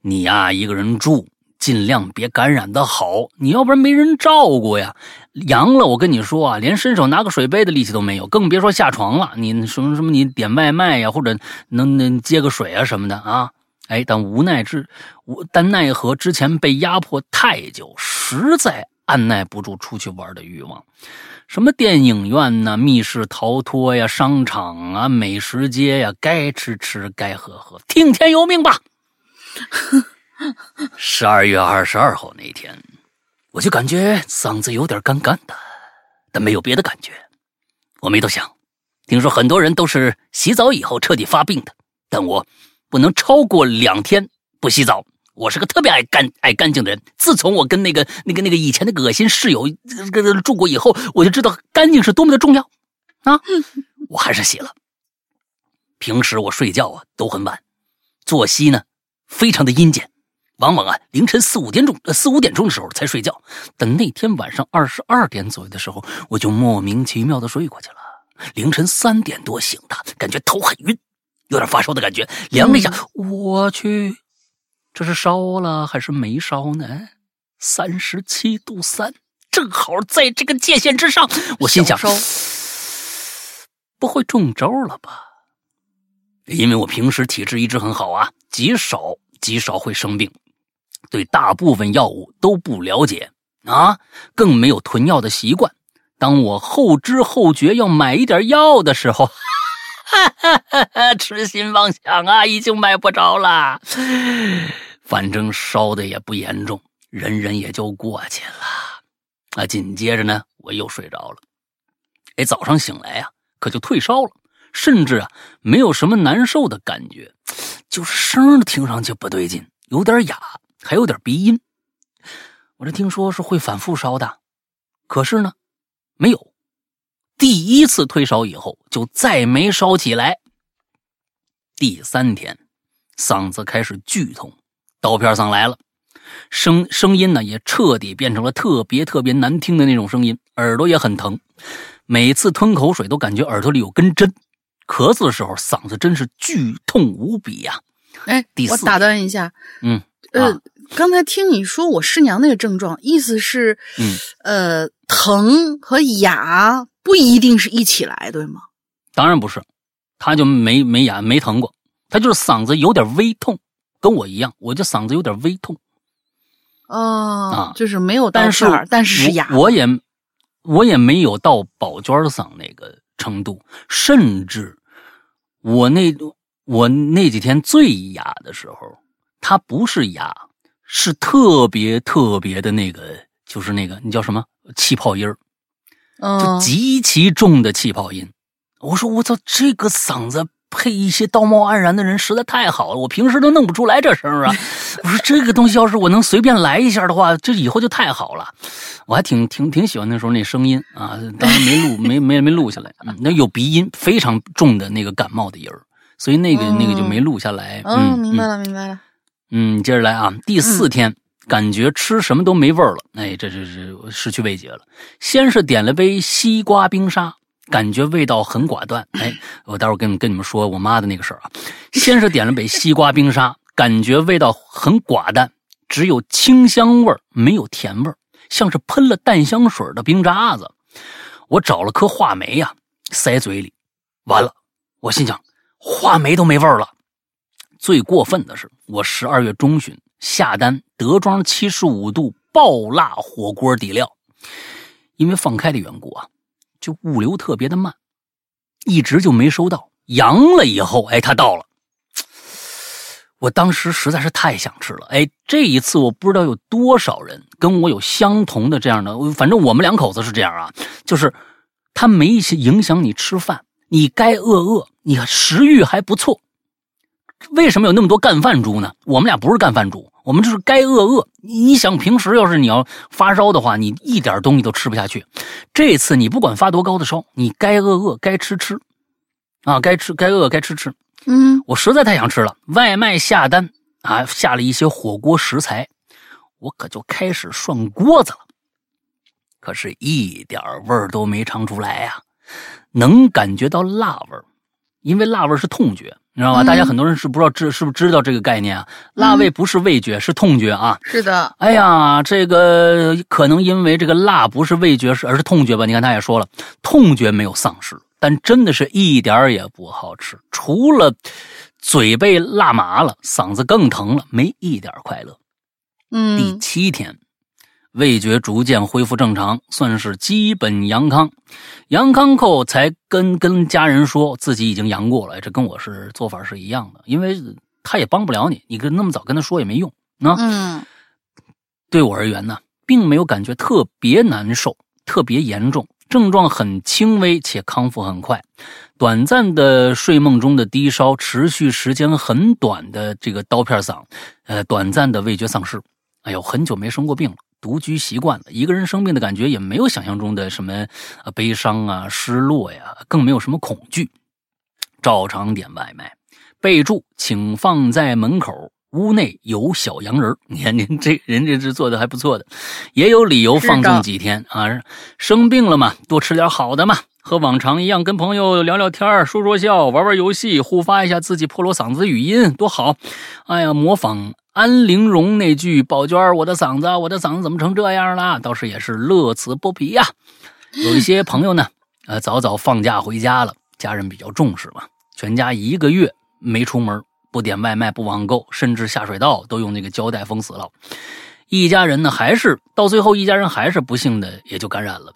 你呀、一个人住，尽量别感染的好，你要不然没人照顾呀。阳了，我跟你说啊，连伸手拿个水杯的力气都没有，更别说下床了。你什么什么，你点外卖呀，或者能能接个水啊什么的啊。哎，但无奈之，无但奈何之前被压迫太久，实在按耐不住出去玩的欲望。什么电影院呐、密室逃脱呀、商场啊、美食街呀，该吃吃，该喝喝，听天由命吧。(laughs) 十二月二十二号那天，我就感觉嗓子有点干干的，但没有别的感觉。我没多想，听说很多人都是洗澡以后彻底发病的，但我不能超过两天不洗澡。我是个特别爱干爱干净的人。自从我跟那个那个那个以前那个恶心室友住过以后，我就知道干净是多么的重要啊！(laughs) 我还是洗了。平时我睡觉啊都很晚，作息呢非常的阴间，往往啊凌晨四五点钟呃四五点钟的时候才睡觉。等那天晚上二十二点左右的时候，我就莫名其妙的睡过去了。凌晨三点多醒的，感觉头很晕，有点发烧的感觉。量了一下，我去，这是烧了还是没烧呢？三十七度三，正好在这个界限之上。我心想，烧不会中招了吧？因为我平时体质一直很好啊，极少极少会生病，对大部分药物都不了解啊，更没有囤药的习惯。当我后知后觉要买一点药的时候，哈哈哈，痴心妄想啊，已经买不着了。反正烧的也不严重，忍忍也就过去了。啊，紧接着呢，我又睡着了。哎，早上醒来呀、可就退烧了，甚至啊，没有什么难受的感觉，就是声听上去不对劲，有点哑，还有点鼻音。我这听说是会反复烧的，可是呢，没有。第一次退烧以后，就再没烧起来。第三天，嗓子开始剧痛，刀片嗓来了，声声音呢也彻底变成了特别特别难听的那种声音，耳朵也很疼，每次吞口水都感觉耳朵里有根针，咳嗽的时候嗓子真是剧痛无比呀、哎第，四我打断一下，嗯，呃，啊刚才听你说我师娘那个症状，意思是，嗯，呃，疼和哑不一定是一起来，对吗？当然不是，他就没没哑没疼过，他就是嗓子有点微痛，跟我一样，我就嗓子有点微痛。哦，啊就是没有到但是但是是哑。我我也我也没有到宝娟嗓那个程度，甚至我那我那几天最哑的时候，它不是哑，是特别特别的那个，就是那个你叫什么气泡音儿，就嗯，极其重的气泡音。我说我操，这个嗓子配一些道貌岸然的人实在太好了，我平时都弄不出来这声儿啊。(laughs) 我说这个东西要是我能随便来一下的话，这以后就太好了。我还挺挺挺喜欢那时候那声音啊，当然没录没没没录下来，(laughs) 嗯那有鼻音非常重的那个感冒的音儿，所以那个、那个就没录下来。嗯，嗯，明白了，明白了。嗯，接着来啊，第四天、感觉吃什么都没味儿了，哎，这这这失去味觉了。先是点了杯西瓜冰沙，感觉味道很寡淡。哎，我待会儿跟跟你们说我妈的那个事儿啊。先是点了杯西瓜冰沙，感觉味道很寡淡，只有清香味儿，没有甜味儿，像是喷了淡香水的冰渣子。我找了颗话梅呀、塞嘴里，完了，我心想话梅都没味儿了。最过分的是，我十二月中旬下单德庄七十五度爆辣火锅底料，因为放开的缘故啊，就物流特别的慢，一直就没收到。阳了以后，哎，它到了。我当时实在是太想吃了，哎，这一次我不知道有多少人跟我有相同的这样的，反正我们两口子是这样啊，就是它没影响你吃饭，你该饿饿，你食欲还不错，为什么有那么多干饭猪呢？我们俩不是干饭猪，我们就是该饿饿。你你想，平时要是你要发烧的话，你一点东西都吃不下去。这次你不管发多高的烧，你该饿饿，该吃吃，啊，该吃该饿该吃吃。嗯，我实在太想吃了，外卖下单啊，下了一些火锅食材，我可就开始涮锅子了。可是，一点味儿都没尝出来呀、能感觉到辣味儿，因为辣味儿是痛觉，你知道吧？嗯大家很多人是不知道知是不是知道这个概念啊？辣味不是味觉，是痛觉啊。是的，哎呀，这个可能因为这个辣不是味觉，是而是痛觉吧？你看他也说了，痛觉没有丧失，但真的是一点儿也不好吃，除了嘴被辣麻了，嗓子更疼了，没一点快乐。嗯第嗯七天，味觉逐渐恢复正常，算是基本阳康。阳康后才跟跟家人说自己已经阳过了，这跟我是做法是一样的，因为他也帮不了你，你跟那么早跟他说也没用啊。嗯对我而言呢，并没有感觉特别难受、特别严重，症状很轻微且康复很快。短暂的睡梦中的低烧，持续时间很短的这个刀片嗓，呃，短暂的味觉丧失。哎呦，很久没生过病了，独居习惯了，一个人生病的感觉也没有想象中的什么呃悲伤啊、失落呀，更没有什么恐惧。照常点外卖，备注请放在门口。屋内有小洋人儿，(laughs) 你看您这人这是做的还不错的，也有理由放纵几天啊。生病了嘛，多吃点好的嘛。和往常一样，跟朋友聊聊天儿说说笑，玩玩游戏，互发一下自己破锣嗓子语音，多好！哎呀，模仿安陵容那句“宝娟，我的嗓子，我的嗓子怎么成这样了？”倒是也是乐此不疲呀。有一些朋友呢，呃，早早放假回家了，家人比较重视嘛，全家一个月没出门，不点外卖，不网购，甚至下水道都用那个胶带封死了。一家人呢，还是到最后，一家人还是不幸的也就感染了。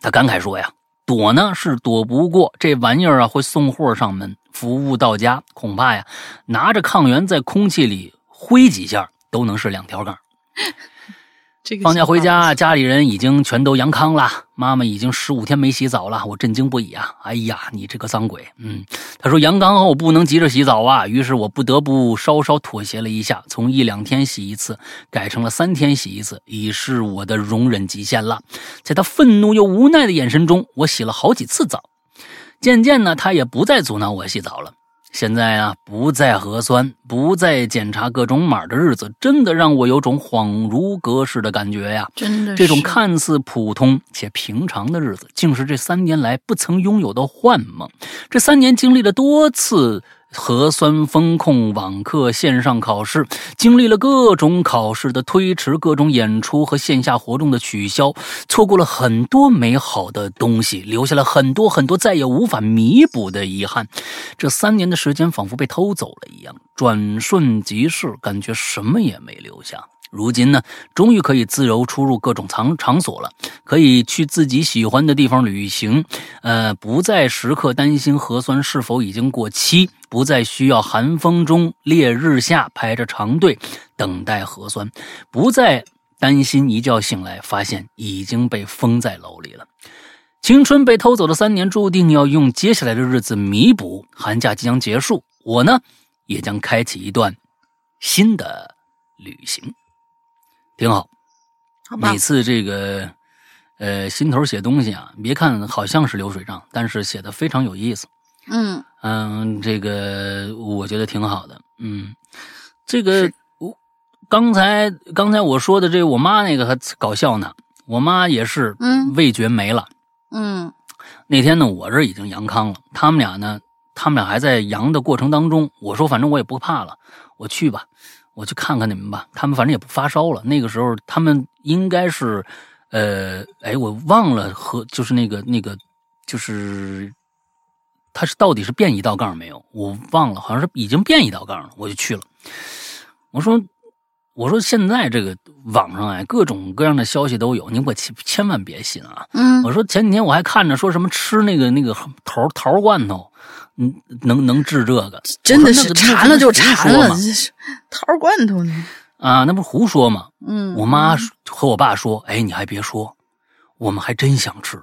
他感慨说呀。躲呢是躲不过这玩意儿啊，会送货上门，服务到家，恐怕呀，拿着抗原在空气里挥几下都能是两条杠。(laughs) 这个放假回家，家里人已经全都阳康了。妈妈已经十五天没洗澡了，我震惊不已啊！哎呀，你这个脏鬼！嗯，他说阳康后不能急着洗澡啊，于是我不得不稍稍妥协了一下，从一两天洗一次改成了三天洗一次，已是我的容忍极限了。在他愤怒又无奈的眼神中，我洗了好几次澡。渐渐呢，他也不再阻挠我洗澡了。现在啊，不再核酸，不再检查各种码的日子，真的让我有种恍如隔世的感觉呀！真的是这种看似普通且平常的日子，竟是这三年来不曾拥有的幻梦。这三年经历了多次核酸风控、网课、线上考试，经历了各种考试的推迟、各种演出和线下活动的取消，错过了很多美好的东西，留下了很多很多再也无法弥补的遗憾。这三年的时间仿佛被偷走了一样，转瞬即逝，感觉什么也没留下。如今呢，终于可以自由出入各种场场所了，可以去自己喜欢的地方旅行，呃，不再时刻担心核酸是否已经过期，不再需要寒风中烈日下排着长队等待核酸，不再担心一觉醒来发现已经被封在楼里了。青春被偷走的三年，注定要用接下来的日子弥补。寒假即将结束，我呢，也将开启一段新的旅行。挺好。好每，次这个呃心头写东西啊，别看好像是流水账，但是写的非常有意思。嗯，嗯，这个我觉得挺好的。嗯，这个我刚才刚才我说的这我妈那个还搞笑呢，我妈也是嗯味觉没了。嗯那天呢，我这已经阳康了，他们俩呢，他们俩还在阳的过程当中。我说，反正我也不怕了，我去吧，我去看看你们吧。他们反正也不发烧了。那个时候他们应该是，呃，哎，我忘了和就是那个那个就是，他是到底是变一道杠没有？我忘了，好像是已经变一道杠了，我就去了。我说。我说现在这个网上哎，各种各样的消息都有，你可千千万别信啊！嗯，我说前几天我还看着说什么吃那个那个桃桃罐头，嗯，能能治这个，真的是馋了就馋了，这是桃罐头呢。啊，那不是胡说吗？嗯，我妈和我爸说，哎，你还别说，我们还真想吃，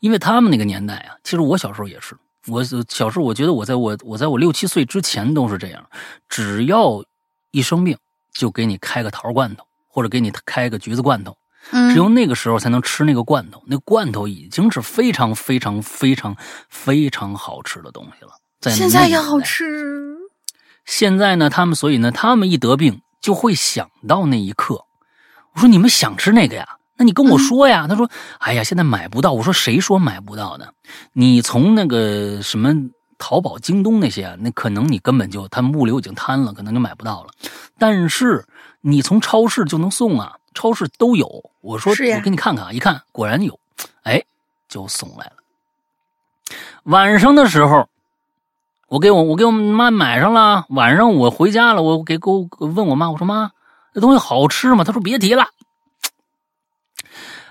因为他们那个年代啊，其实我小时候也是，我小时候我觉得我在我我在我六七岁之前都是这样，只要一生病就给你开个桃罐头，或者给你开个橘子罐头，嗯只有那个时候才能吃那个罐头，那罐头已经是非常非常非常非常好吃的东西了。在现在也好吃。现在呢，他们所以呢，他们一得病就会想到那一刻。我说你们想吃那个呀？那你跟我说呀。他说：“哎呀，现在买不到。”我说：“谁说买不到的？你从那个什么淘宝、京东那些啊，那可能你根本就他们物流已经瘫了，可能就买不到了。但是你从超市就能送啊，超市都有。我说是我给你看看啊，一看果然有，哎，就送来了。晚上的时候，我给我我给我妈买上了。晚上我回家了，我给给我问我妈，我说妈，这东西好吃吗？她说别提了。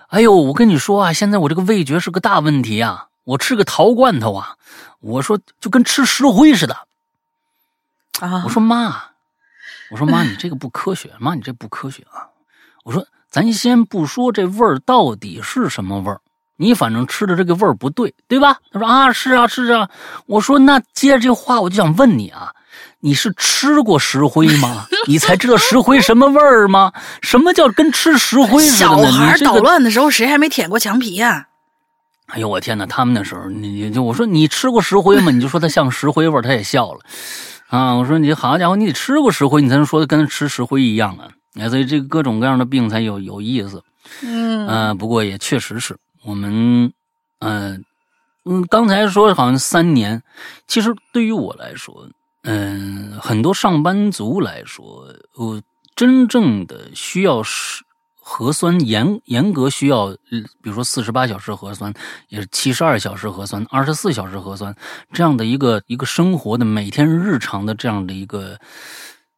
哎呦，我跟你说啊，现在我这个味觉是个大问题啊！我吃个桃罐头啊，我说就跟吃石灰似的。啊，我说妈，我说妈，你这个不科学，妈你这不科学啊！我说咱先不说这味儿到底是什么味儿，你反正吃的这个味儿不对，对吧？他说啊，是啊，是啊。我说那接着这话，我就想问你啊，你是吃过石灰吗？你才知道石灰什么味儿吗？什么叫跟吃石灰似的小？孩捣乱的时候，谁还没舔过墙皮呀、哎呦我天哪！他们那时候，你你就我说你吃过石灰吗？你就说它像石灰味儿，他也笑了。啊，我说你好家伙，你得吃过石灰，你才能说的跟吃石灰一样啊。哎，所以这个各种各样的病才有有意思。嗯呃，不过也确实是我们，呃，嗯，刚才说好像三年，其实对于我来说，嗯、很多上班族来说，我真正的需要是核酸严严格需要，呃比如说四十八小时核酸，也是七十二小时核酸，二十四小时核酸这样的一个一个生活的每天日常的这样的一个，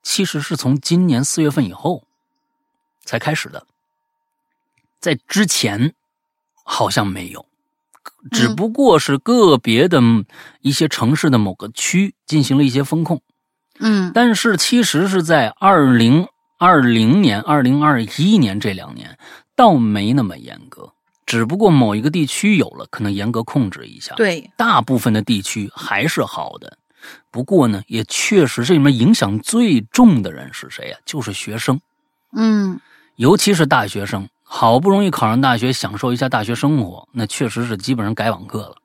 其实是从今年四月份以后才开始的。在之前好像没有，只不过是个别的一些城市的某个区进行了一些风控，嗯但是其实是在二零二零年、二零二一年这两年倒没那么严格，只不过某一个地区有了，可能严格控制一下。，对，大部分的地区还是好的。不过呢，也确实这里面影响最重的人是谁呀、就是学生。嗯尤其是大学生，好不容易考上大学，享受一下大学生活，那确实是基本上改网课了。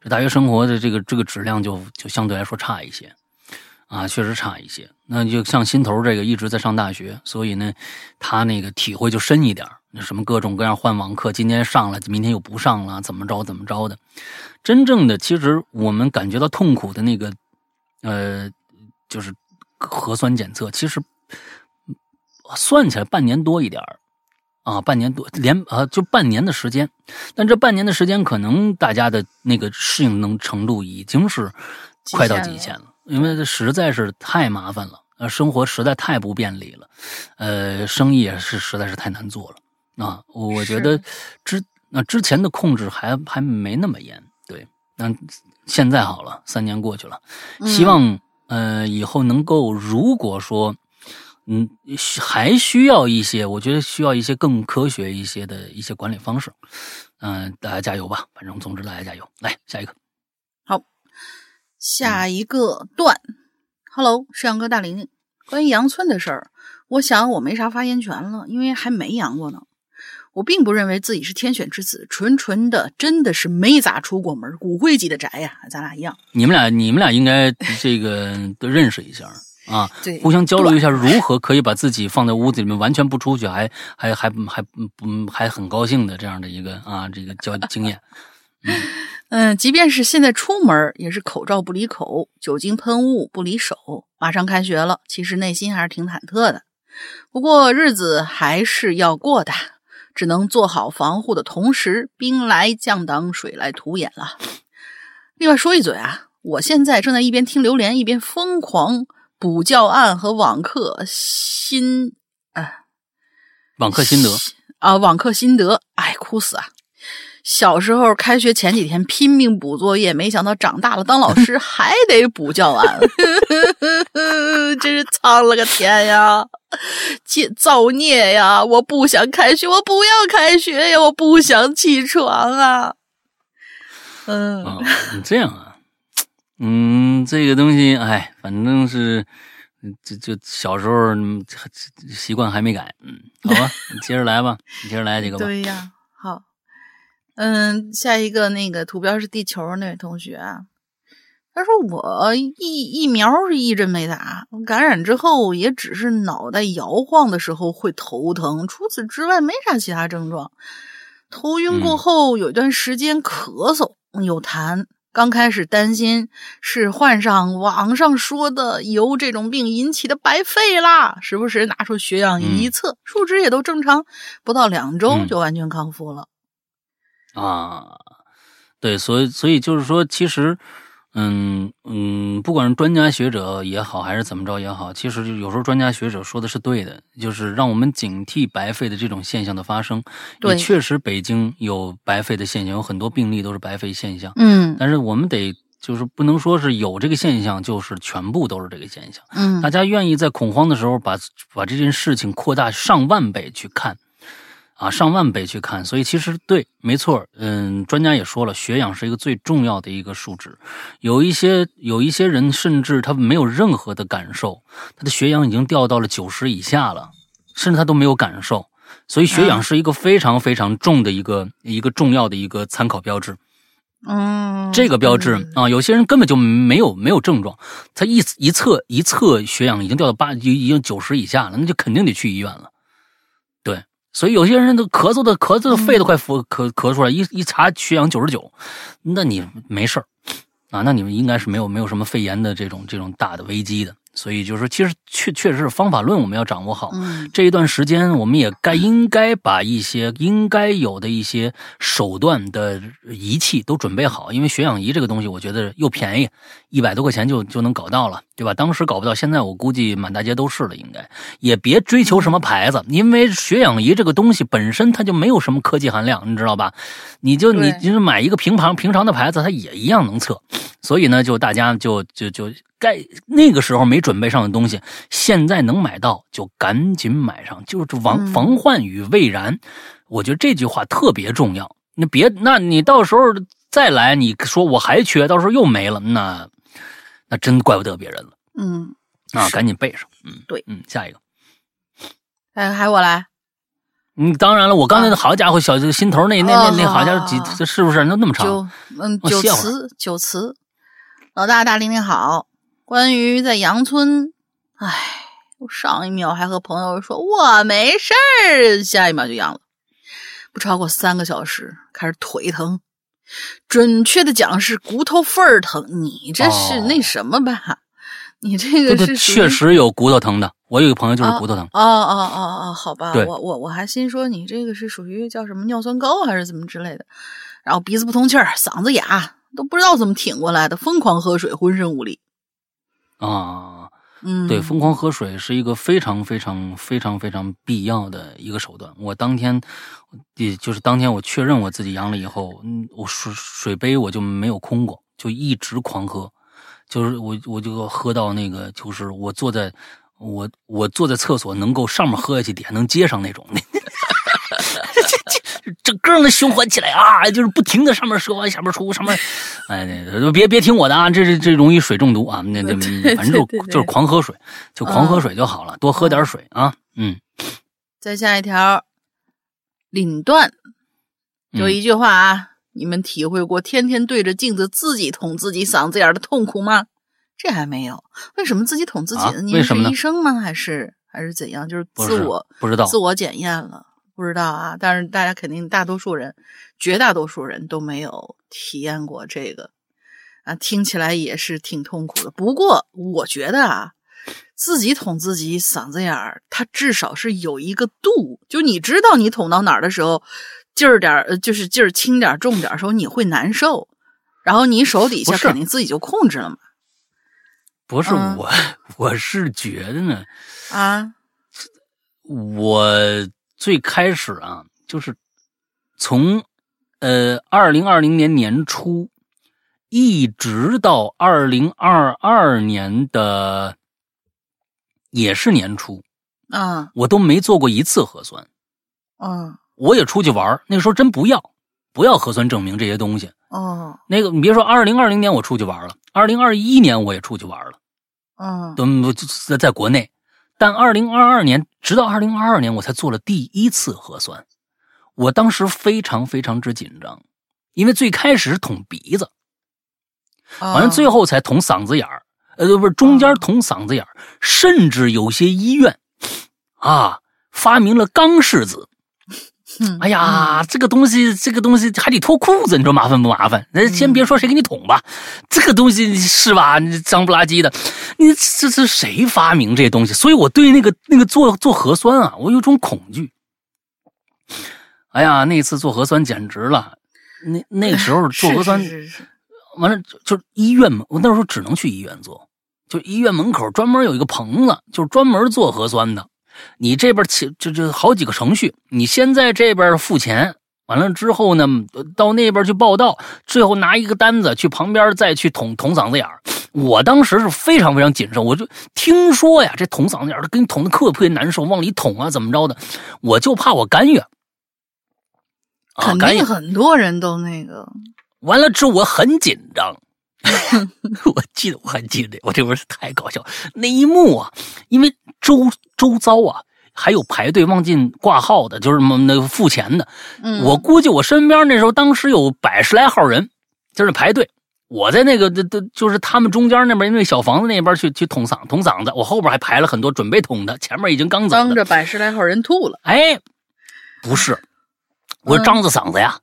这大学生活的这个这个质量就就相对来说差一些，啊，确实差一些。那就像心头这个一直在上大学，所以呢，他那个体会就深一点那什么各种各样换网课，今天上了，明天又不上了，怎么着怎么着的。真正的，其实我们感觉到痛苦的那个，呃，就是核酸检测，其实算起来半年多一点儿啊，半年多连啊就半年的时间，但这半年的时间，可能大家的那个适应能程度已经是快到极限了，因为这实在是太麻烦了，呃，生活实在太不便利了，呃，生意也是实在是太难做了啊。我觉得之那、之前的控制还还没那么严，对，但现在好了，三年过去了，希望、呃以后能够，如果说。嗯，需还需要一些，我觉得需要一些更科学一些的一些管理方式。嗯、大家加油吧！反正总之大家加油。来下一个，好下一个段，Hello，是杨哥大玲玲。关于羊村的事儿，我想我没啥发言权了，因为还没阳过呢。我并不认为自己是天选之子，纯纯的真的是没咋出过门，骨灰级的宅呀，咱俩一样。你们俩你们俩应该这个都认识一下啊，对互相交流一下如何可以把自己放在屋子里面完全不出去，还还还还不还很高兴的这样的一个啊这个交经验。(laughs) 嗯，即便是现在出门，也是口罩不离口，酒精喷雾不离手。马上开学了，其实内心还是挺忐忑的。不过日子还是要过的，只能做好防护的同时，兵来将挡，水来土掩了。另外说一嘴啊，我现在正在一边听榴莲，一边疯狂补教案和网课心网课心得，啊，网课心得，哎，哭死啊！小时候开学前几天拼命补作业，没想到长大了当老师 (laughs) 还得补教案，(laughs) 真是苍了个天呀！造造孽呀！我不想开学，我不要开学呀！我不想起床啊！嗯，你，这样啊，嗯，这个东西，哎，反正是，就就小时候嗯习惯还没改，嗯，好吧，你接着来吧，你接着来这个吧。对呀，好，嗯，下一个那个图标是地球那位同学啊，他说我疫疫苗是一针没打，感染之后也只是脑袋摇晃的时候会头疼，除此之外没啥其他症状。头晕过嗯后有一段时间咳嗽有痰。刚开始担心是患上网上说的由这种病引起的白肺啦，时不时拿出血氧仪一测，数值也都正常，不到两周嗯就完全康复了。啊，对，所以所以就是说，其实，嗯嗯，不管是专家学者也好，还是怎么着也好，其实有时候专家学者说的是对的，就是让我们警惕白肺的这种现象的发生。对也确实，北京有白肺的现象，有很多病例都是白肺现象，嗯但是我们得。就是不能说是有这个现象，就是全部都是这个现象。嗯大家愿意在恐慌的时候把把这件事情扩大上万倍去看，啊，上万倍去看。所以其实对，没错，嗯，专家也说了，血氧是一个最重要的一个数值。有一些有一些人甚至他没有任何的感受，他的血氧已经掉到了九十以下了，甚至他都没有感受。所以血氧是一个非常非常重的一个、一个重要的一个参考标志。嗯，这个标志啊，有些人根本就没有没有症状，他一一测一测血氧已经掉到八，已已经九十以下了，那就肯定得去医院了。对，所以有些人都咳嗽的咳嗽的肺都快咳咳咳出来，一一查血氧九十九，那你没事儿啊，那你们应该是没有没有什么肺炎的这种这种大的危机的。所以就是说，其实确确实是方法论我们要掌握好。嗯这一段时间，我们也该应该把一些应该有的一些手段的仪器都准备好，因为血氧仪这个东西，我觉得又便宜，一百多块钱就就能搞到了，对吧？当时搞不到，现在我估计满大街都是了，应该也别追求什么牌子，因为血氧仪这个东西本身它就没有什么科技含量，你知道吧？你就你对就是买一个平常平常的牌子，它也一样能测。所以呢，就大家就就就该那个时候没准备上的东西，现在能买到就赶紧买上，就是防嗯防患于未然。我觉得这句话特别重要。那别，那你到时候再来，你说我还缺，到时候又没了，那那真怪不得别人了嗯，啊！赶紧背上。嗯，对嗯，下一个。哎，还我来，嗯，当然了，我刚才啊好家伙，小心头那那那那好家伙几是不是那那么长？九嗯九词九词，老大大玲玲好。关于在杨村，哎，我上一秒还和朋友说我没事儿，下一秒就阳了，不超过三个小时开始腿疼，准确的讲是骨头缝儿疼。你这是哦那什么吧？你这个是确实有骨头疼的。我有一个朋友就是骨头疼。哦哦哦哦，好吧，对我我我还心说你这个是属于叫什么尿酸高还是怎么之类的，然后鼻子不通气儿，嗓子哑，都不知道怎么挺过来的，疯狂喝水，浑身无力。啊，嗯，对，疯狂喝水是一个非常非常非常非常必要的一个手段。我当天，也就是当天我确认我自己阳了以后，嗯，我水水杯我就没有空过，就一直狂喝，就是我我就喝到那个，就是我坐在我我坐在厕所能够上面喝下去，底下能接上那种。整个的循环起来啊，就是不停的上面说，下面出，上面，哎，那别别听我的啊，这这这容易水中毒啊，那那反正就就是狂喝水，就狂喝水就好了，多喝点水啊，嗯，再下一条，领段，就嗯一句话啊，你们体会过天天对着镜子自己捅自己嗓子眼的痛苦吗？这还没有，为什么自己捅自己啊？呢？您是为什么呢？医生吗？还是还是怎样？就是自我不知道。自我检验了，不知道啊。但是大家肯定大多数人，绝大多数人都没有体验过这个啊，听起来也是挺痛苦的。不过我觉得啊，自己捅自己嗓子眼儿，它至少是有一个度，就你知道你捅到哪儿的时候，劲儿点儿，呃就是劲儿轻点儿、重点儿的时候，你会难受，然后你手底下肯定自己就控制了嘛。不是嗯我，(laughs) 我是觉得呢，啊，我最开始啊，就是从呃二零二零年年初，一直到二零二二年的也是年初，啊，我都没做过一次核酸。嗯，我也出去玩儿那个时候真不要，不要核酸证明这些东西。哦，那个你别说，二零二零年我出去玩了，二零二一年我也出去玩了，嗯，都不在在国内。但二零二二年，直到二零二二年，我才做了第一次核酸。我当时非常非常之紧张，因为最开始是捅鼻子，完了最后，才捅嗓子眼儿，呃，不是中间捅嗓子眼儿，甚至有些医院啊发明了钢拭子。嗯哎呀，这个东西，这个东西还得脱裤子，你说麻烦不麻烦？那先别说谁给你捅吧，这个东西是吧？你脏不拉几的，你这是谁发明这些东西？所以我对那个那个做做核酸啊，我有种恐惧。哎呀，那次做核酸简直了，那那个时候 (laughs) 做核酸，是是是是完了就就医院门，我那时候只能去医院做，就医院门口专门有一个棚子，就是专门做核酸的。你这边起就就好几个程序，你先在这边付钱，完了之后呢，呃到那边去报道，最后拿一个单子去旁边再去捅捅嗓子眼儿。我当时是非常非常谨慎，我就听说呀，这捅嗓子眼儿给你捅的特别难受，往里捅啊怎么着的，我就怕我干预。啊，肯干预定很多人都那个，完了之后我很紧张，(laughs) 我记得我还记得，我这不是太搞笑。那一幕啊，因为周周遭啊还有排队忘进挂号的，就是么那个付钱的，嗯，我估计我身边那时候当时有百十来号人，就是排队。我在那个的的，就是他们中间那边因为小房子那边去去捅嗓捅嗓子，我后边还排了很多准备捅的，前面已经刚走的。当着百十来号人吐了。哎，不是，我说张着嗓子呀，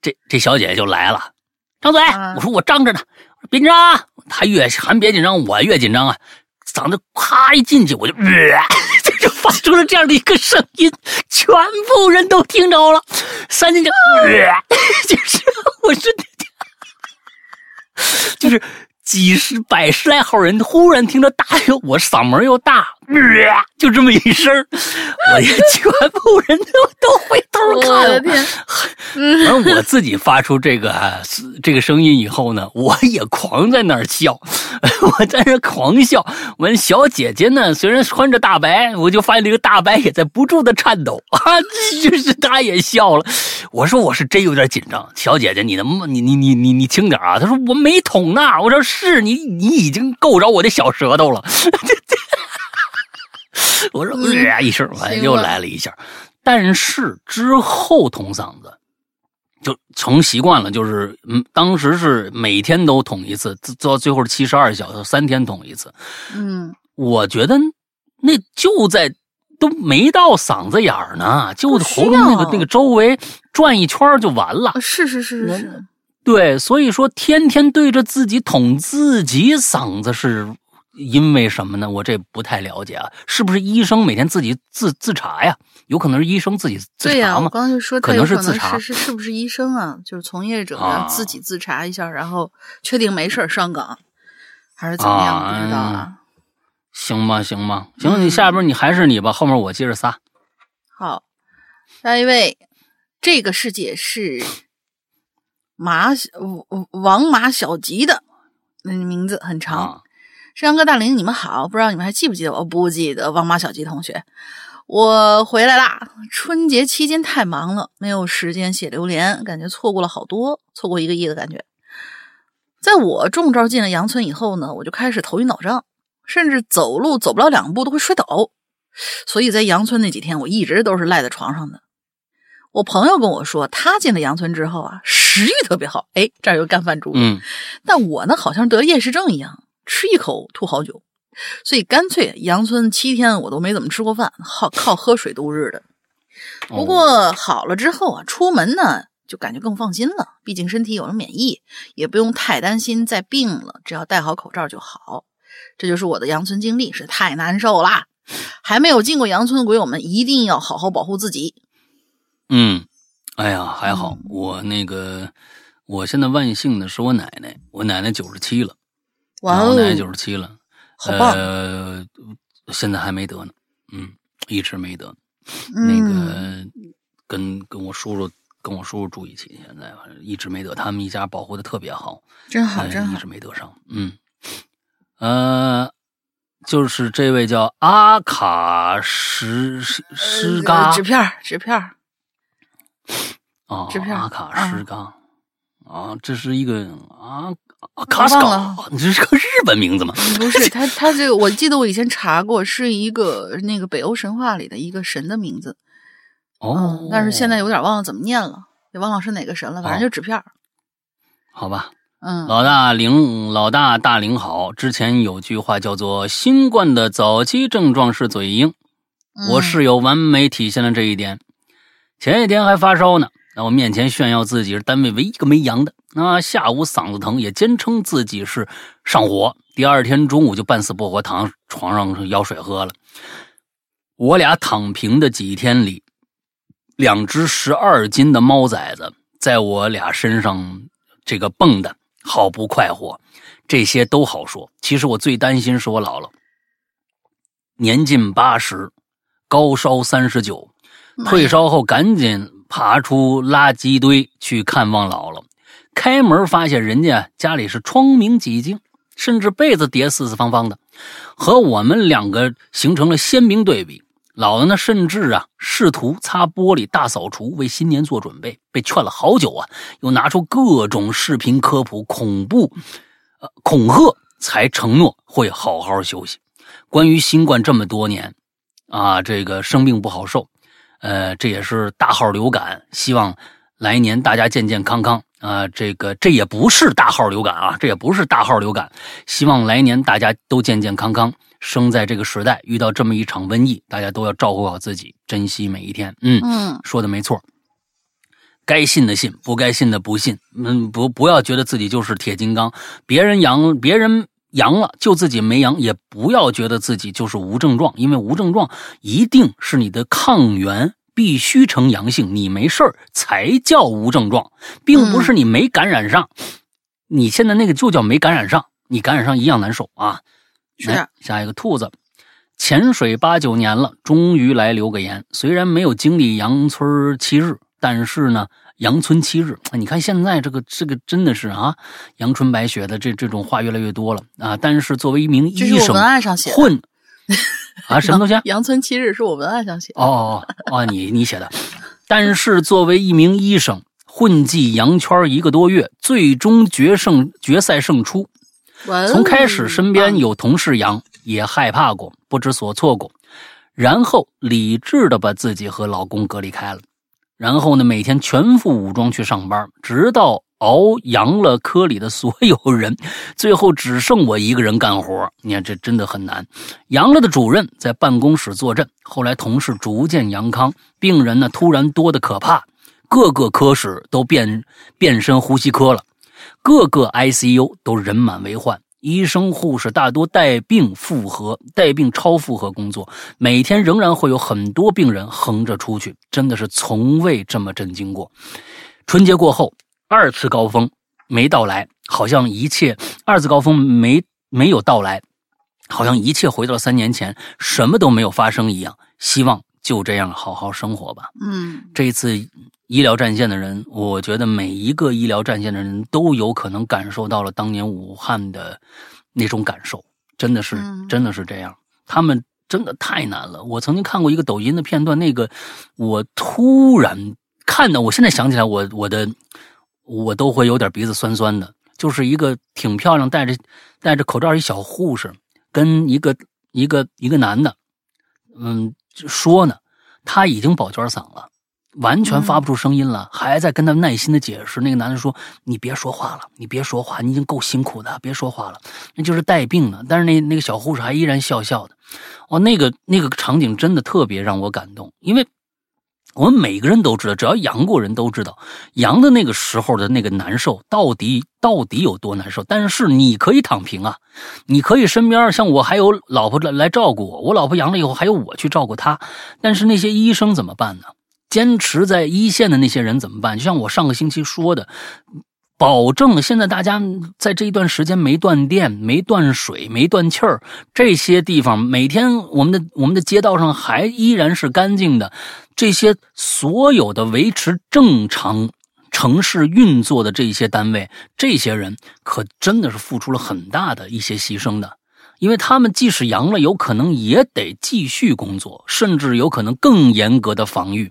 这这小姐姐就来了，张嘴，啊。我说我张着呢，别紧张啊，他越喊别紧张，我越紧张啊，嗓子咔一进去我就，呃、这 (laughs) 就发出了这样的一个声音，全部人都听着了，三进去，呃、(laughs) 就是我是。(laughs) 就是几十百十来号人忽然听着大，我嗓门又大，就这么一声，我也 (laughs) 全部人都都回头看我。的天，反正我自己发出这个啊这个声音以后呢，我也狂在那儿笑，(laughs) 我在那儿狂笑。完，小姐姐呢，虽然穿着大白，我就发现这个大白也在不住的颤抖 (laughs) 啊，就是她也笑了。我说我是真有点紧张，小姐姐，你能不你你你你你轻点啊？她说我没捅呢。我说是你你已经够着我的小舌头了。(laughs) 我说呃一声，完又来了一下，但是之后捅嗓子。就成习惯了，就是嗯，当时是每天都捅一次，到最后是七十二小时，三天捅一次。嗯，我觉得那就在都没到嗓子眼儿呢，就喉咙那个那个周围转一圈就完了。是是是是是，对，所以说天天对着自己捅自己嗓子是因为什么呢？我这不太了解啊，是不是医生每天自己自自查呀？有可能是医生自己自对呀、查吗？我刚刚就说可能能是自查是是是不是医生啊？就是从业者自己自查一下，然后确定没事儿上岗，还是怎么样？啊不知道啊。行吧，行吧，行，嗯你下边你还是你吧，后面我接着撒。好，下一位，这个世界是马王马小吉的，那，名字很长。啊，山羊哥、大林，你们好，不知道你们还记不记得我？不记得王马小吉同学，我回来啦。春节期间太忙了，没有时间写榴莲，感觉错过了好多，错过一个亿的感觉。在我中招进了羊村以后呢，我就开始头晕脑胀，甚至走路走不了两步都会摔倒。所以在羊村那几天，我一直都是赖在床上的。我朋友跟我说，他进了羊村之后啊，食欲特别好。哎，这儿有干饭猪。嗯，但我呢，好像得厌食症一样，吃一口吐好久，所以干脆阳村七天我都没怎么吃过饭，靠靠喝水度日的。不哦过好了之后啊，出门呢就感觉更放心了，毕竟身体有了免疫，也不用太担心再病了，只要戴好口罩就好。这就是我的阳村经历，是太难受啦！还没有进过阳村的鬼友们，一定要好好保护自己。嗯，哎呀，还好嗯我那个，我现在万幸的是我奶奶，我奶奶九十七了，哇哦啊我，奶奶九十七了，好棒呃，现在还没得呢，嗯，一直没得。嗯那个跟跟我叔叔跟我叔叔住一起，现在反正一直没得，他们一家保护的特别好，真好，哎真好一直。没得上。嗯，呃，就是这位叫阿卡什什什呃嘎纸片儿，纸片儿，啊，纸片阿卡啊什嘎啊，这是一个啊阿卡什忘嘎，你这是个日本名字吗？不是他，(laughs) 他这个我记得我以前查过，是一个那个北欧神话里的一个神的名字。哦嗯，，但是现在有点忘了怎么念了，也忘了是哪个神了，反正哦就纸片儿。好吧。嗯，老大领老大大领好，之前有句话叫做“新冠的早期症状是嘴硬”，我嗯室友完美体现了这一点。前一天还发烧呢，在我面前炫耀自己是单位唯一一个没阳的。那下午嗓子疼，也坚称自己是上火。第二天中午就半死不活躺床上舀水喝了。我俩躺平的几天里，两只十二斤的猫崽子在我俩身上这个蹦的好不快活。这些都好说，其实我最担心是我姥姥，年近八十，高烧三十九，退烧后赶紧爬出垃圾堆去看望姥姥。开门发现人家家里是窗明几净，甚至被子叠四四方方的，和我们两个形成了鲜明对比。姥姥呢，甚至啊试图擦玻璃、大扫除，为新年做准备，被劝了好久啊，又拿出各种视频科普、恐怖、呃恐吓，才承诺会好好休息。关于新冠这么多年，啊，这个生病不好受，呃，这也是大号流感，希望来年大家健健康康啊，这个这也不是大号流感啊，这也不是大号流感。希望来年大家都健健康康。生在这个时代，遇到这么一场瘟疫，大家都要照顾好自己，珍惜每一天。嗯嗯，说的没错。该信的信，不该信的不信。嗯，不不要觉得自己就是铁金刚，别人阳别人阳了，就自己没阳，也不要觉得自己就是无症状，因为无症状一定是你的抗原必须呈阳性，你没事儿才叫无症状，并不是你没感染上。你现在那个就叫没感染上，你感染上一样难受啊。是来下一个兔子，潜水八九年了，终于来留个言。虽然没有经历阳春七日，但是呢，阳春七日，你看现在这个这个真的是啊，阳春白雪的这这种话越来越多了啊。但是作为一名医生，这是我文案上写混 (laughs) 啊什么东西啊？阳春七日是我文案上写的。哦哦哦，你你写的。但是作为一名医生，混迹洋圈一个多月，最终决胜决赛胜出。从开始身边有同事阳，也害怕过，不知所措过，然后理智的把自己和老公隔离开了，然后呢，每天全副武装去上班，直到熬阳了科里的所有人，(laughs) 最后只剩我一个人干活。你看这真的很难。阳了的主任在办公室坐镇，后来同事逐渐阳康，病人呢突然多的可怕，各个科室都变变身呼吸科了。各个 ICU 都人满为患，医生护士大多带病复合、带病超负荷工作，每天仍然会有很多病人横着出去，真的是从未这么震惊过。春节过后，二次高峰没到来，好像一切二次高峰没没有到来，好像一切回到了三年前，什么都没有发生一样。希望就这样好好生活吧。嗯这一次医疗战线的人，我觉得每一个医疗战线的人都有可能感受到了当年武汉的那种感受，真的是，嗯真的是这样。他们真的太难了。我曾经看过一个抖音的片段，那个我突然看到，我现在想起来，我我的我都会有点鼻子酸酸的。就是一个挺漂亮、戴着戴着口罩一小护士，跟一个一个一个男的，嗯，说呢，他已经保全嗓了。完全发不出声音了，还在跟他耐心的解释。那个男的说：“你别说话了，你别说话，你已经够辛苦的，别说话了。”那就是带病的，但是那那个小护士还依然笑笑的。哦，那个那个场景真的特别让我感动，因为我们每个人都知道，只要阳过人都知道，阳的那个时候的那个难受到底到底有多难受。但是你可以躺平啊，你可以身边像我还有老婆来照顾我，我老婆阳了以后还有我去照顾她。但是那些医生怎么办呢？坚持在一线的那些人怎么办？就像我上个星期说的，保证现在大家在这一段时间没断电、没断水、没断气儿，这些地方每天我们的我们的街道上还依然是干净的。这些所有的维持正常城市运作的这些单位，这些人可真的是付出了很大的一些牺牲的。因为他们即使阳了，有可能也得继续工作，甚至有可能更严格的防御。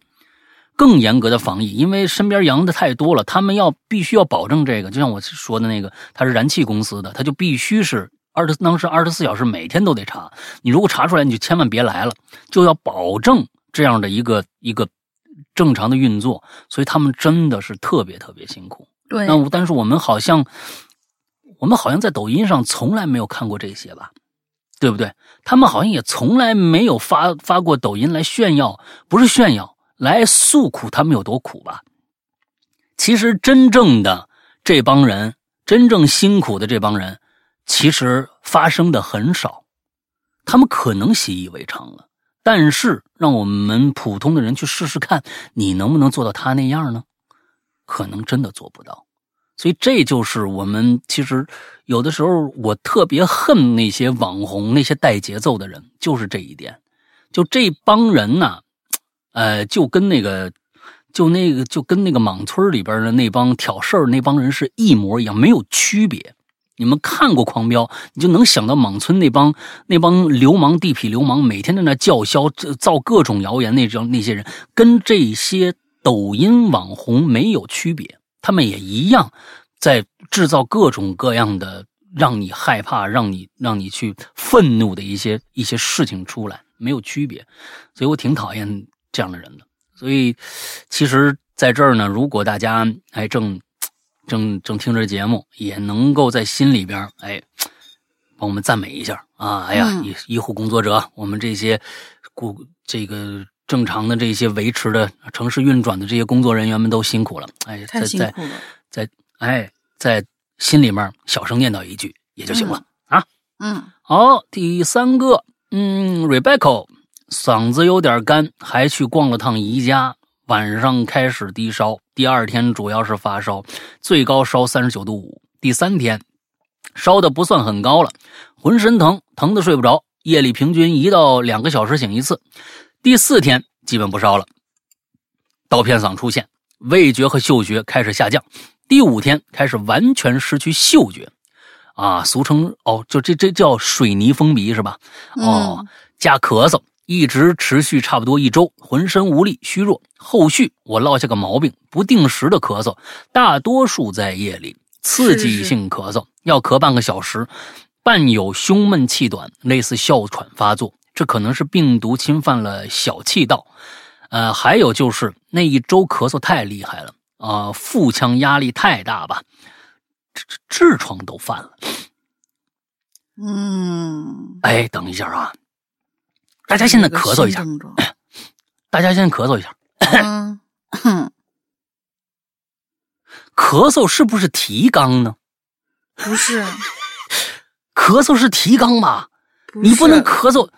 更严格的防疫，因为身边阳的太多了，他们要必须要保证这个。就像我说的那个，他是燃气公司的，他就必须是二十当时二十四小时每天都得查。你如果查出来，你就千万别来了，就要保证这样的一个一个正常的运作。所以他们真的是特别特别辛苦。对，那但是我们好像，我们好像在抖音上从来没有看过这些吧，对不对？他们好像也从来没有发发过抖音来炫耀，不是炫耀。来诉苦，他们有多苦吧？其实真正的这帮人，真正辛苦的这帮人，其实发生的很少。他们可能习以为常了，但是让我们普通的人去试试看，你能不能做到他那样呢？可能真的做不到。所以这就是我们其实有的时候，我特别恨那些网红、那些带节奏的人，就是这一点。就这帮人呐、呃，就跟那个，就那个，就跟那个莽村里边的那帮挑事儿那帮人是一模一样，没有区别。你们看过《狂飙》，你就能想到莽村那帮那帮流氓、地痞流氓，每天在那叫嚣、造各种谣言，那种那些人，跟这些抖音网红没有区别。他们也一样，在制造各种各样的让你害怕、让你让你去愤怒的一些一些事情出来，没有区别。所以我挺讨厌这样的人的。所以，其实在这儿呢，如果大家哎正正正听着节目，也能够在心里边哎，帮我们赞美一下啊！哎呀，嗯医医护工作者，我们这些顾这个正常的这些维持的城市运转的这些工作人员们都辛苦了。哎，太在在。在哎，在心里面小声念叨一句也就行了啊。嗯好，第三个，嗯，Rebecca 嗓子有点干，还去逛了趟宜家，晚上开始低烧，第二天主要是发烧，最高烧三十九度五，第三天烧的不算很高了，浑身疼，疼的睡不着，夜里平均一到两个小时醒一次，第四天基本不烧了，刀片嗓出现，味觉和嗅觉开始下降，第五天开始完全失去嗅觉。啊，俗称哦，就这这叫水泥封鼻是吧？哦，加咳嗽，一直持续差不多一周，浑身无力、虚弱。后续我落下个毛病，不定时的咳嗽，大多数在夜里，刺激性咳嗽，要咳半个小时，伴有胸闷气短，类似哮喘发作。这可能是病毒侵犯了小气道。呃，还有就是那一周咳嗽太厉害了啊、腹腔压力太大吧，痔疮都犯了。嗯，哎，等一下啊，大家现在咳嗽一下。大家现在咳嗽一下，嗯，哼咳嗽是不是提肛呢？不是，咳嗽是提肛吧？不你不能咳嗽，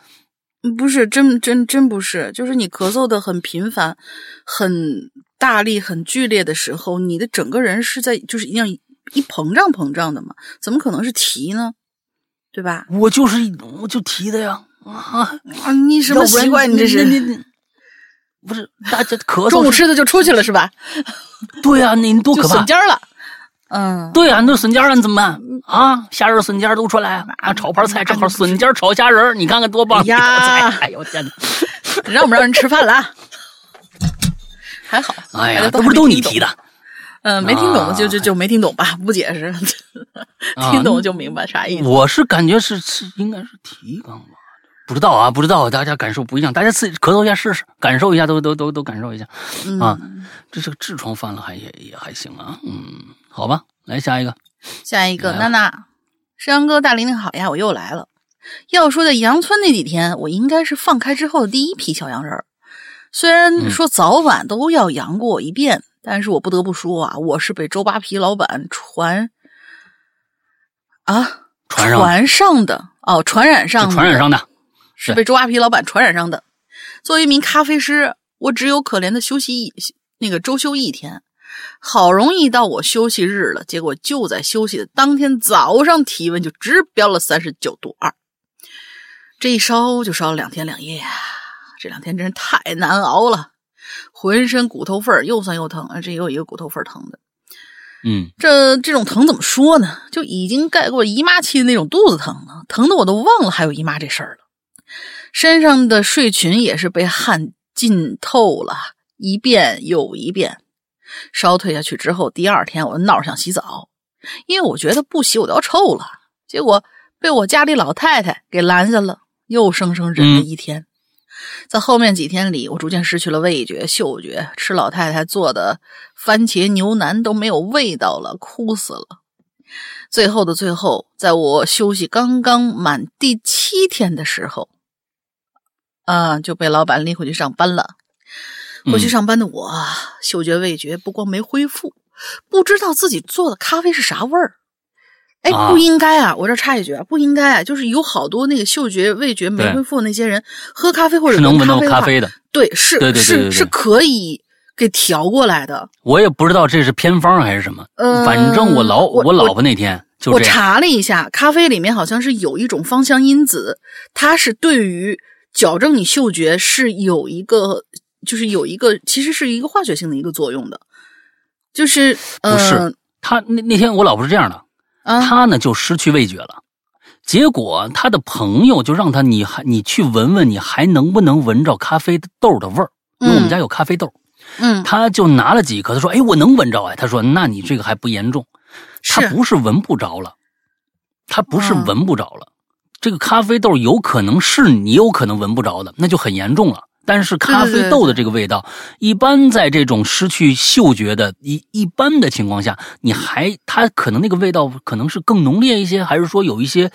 不是真真真不是，就是你咳嗽的很频繁、很大力、很剧烈的时候，你的整个人是在就是一样一膨胀膨胀的嘛，怎么可能是提呢？对吧？我就是我就提的呀啊！啊，你什么习惯？你这你是你不是大家咳嗽中午吃的就出去了是吧？(laughs) 对呀、你多就可怕损尖儿了。嗯，对呀、那笋尖儿了你怎么办啊？虾仁笋尖儿都出来啊！炒盘菜正好笋尖儿炒虾仁儿你看看多棒！哎呀哎呦天哪！(laughs) 让不让人吃饭了啊？(laughs) 还好，哎呀，大家这不是都你提的？嗯，没听懂就就啊就没听懂吧，不解释，啊听懂就明白啥意思。我是感觉是是应该是提纲吧，不知道啊，不知道，大家感受不一样，大家自己咳嗽一下试试，感受一下，都都都都感受一下。嗯。啊。这这个痔疮犯了还也也还行啊，嗯，好吧，来下一个，下一个娜娜，山羊哥大玲玲好呀，我又来了。要说在阳村那几天，我应该是放开之后的第一批小洋人儿。虽然嗯。说早晚都要阳过一遍，但是我不得不说啊，我是被周扒皮老板传啊？传上传上的。哦，传染上的。传染上的，是被周扒皮老板传染上的。作为一名咖啡师，我只有可怜的休息一那个周休一天，好容易到我休息日了，结果就在休息的当天早上，体温就直飙了三十九度二，这一烧就烧了两天两夜呀，这两天真是太难熬了，浑身骨头缝儿又酸又疼，啊，这也有一个骨头缝儿疼的。嗯，这这种疼怎么说呢？就已经盖过姨妈期的那种肚子疼了，疼的我都忘了还有姨妈这事儿了。身上的睡裙也是被汗浸透了，一遍又一遍。烧退下去之后，第二天我闹着想洗澡，因为我觉得不洗我都要臭了。结果被我家里老太太给拦下了，又生生忍了一天。在后面几天里，我逐渐失去了味觉、嗅觉，吃老太太做的番茄牛腩都没有味道了，哭死了。最后的最后，在我休息刚刚满第七天的时候，啊，就被老板拎回去上班了。回去嗯上班的我啊，嗅觉味觉不光没恢复，不知道自己做的咖啡是啥味儿。哎，啊不应该啊！我这插一句啊，不应该啊！就是有好多那个嗅觉味觉没恢复的那些人，喝咖啡或者是能闻到咖啡的对，是是是可以给调过来的。我也不知道这是偏方还是什么，呃反正我老我我老婆那天就我，查了一下，咖啡里面好像是有一种芳香因子，它是对于矫正你嗅觉是有一个，就是有一个，其实是一个化学性的一个作用的，就是呃，不是他那那天我老婆是这样的，啊，他呢就失去味觉了。结果他的朋友就让他，你还你去闻闻，你还能不能闻着咖啡豆的味儿？因为我们家有咖啡豆，嗯，他就拿了几颗，他说：“哎，我能闻着哎。”他说：“那你这个还不严重，他不是闻不着了，他不是嗯闻不着了，这个咖啡豆有可能是你有可能闻不着的，那就很严重了。但是咖啡豆的这个味道，一般在这种失去嗅觉的一一般的情况下，你还它可能那个味道可能是更浓烈一些，还是说有一些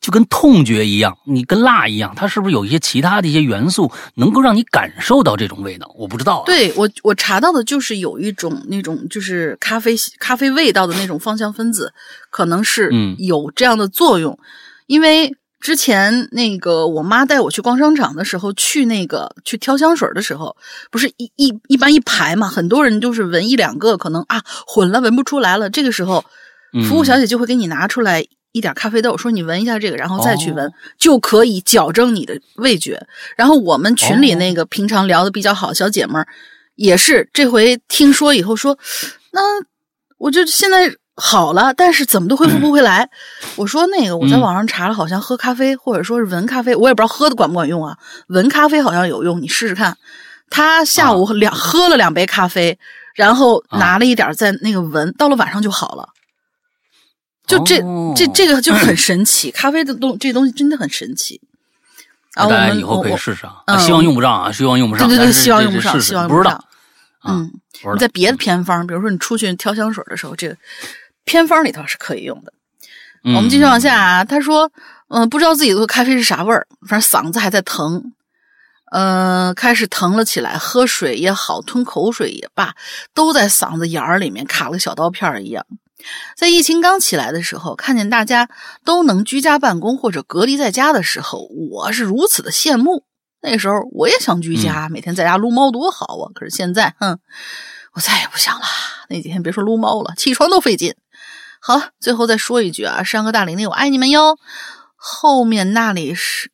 就跟痛觉一样，你跟辣一样，它是不是有一些其他的一些元素能够让你感受到这种味道？我不知道、啊。对我我查到的就是有一种那种就是咖啡咖啡味道的那种芳香分子，可能是嗯有这样的作用，因为。之前那个我妈带我去逛商场的时候，去那个去挑香水的时候，不是一一一般一排嘛，很多人就是闻一两个，可能啊混了闻不出来了。这个时候，嗯服务小姐就会给你拿出来一点咖啡豆，说你闻一下这个，然后再去闻，哦就可以矫正你的味觉。然后我们群里哦那个平常聊的比较好小姐们儿，也是这回听说以后说，那我就现在好了，但是怎么都恢复不回来。我说那个我在嗯网上查了，好像喝咖啡或者说是闻咖啡，我也不知道喝的管不管用啊。闻咖啡好像有用，你试试看。他下午两、喝了两杯咖啡，然后拿了一点在那个闻，到了晚上就好了。就这、哦这这个就很神奇，(clears throat) 咖啡的东这东西真的很神奇。大家以后可以我试试啊，嗯希望用不上啊，希望用不上。对对对，希望用不上，希望用不上不知道。。啊嗯，你在别的偏方，比如说你出去挑香水的时候，这个偏方里头是可以用的。嗯我们继续往下啊，他说，嗯、不知道自己的咖啡是啥味儿，反正嗓子还在疼，呃，开始疼了起来，喝水也好，吞口水也罢，都在嗓子眼儿里面卡了个小刀片儿一样。在疫情刚起来的时候，看见大家都能居家办公或者隔离在家的时候，我是如此的羡慕。那时候我也想居家，每天在家撸猫多好啊！可是现在，哼，我再也不想了。那几天别说撸猫了，起床都费劲。好了，最后再说一句啊，山哥大玲玲，我爱你们哟。后面那里是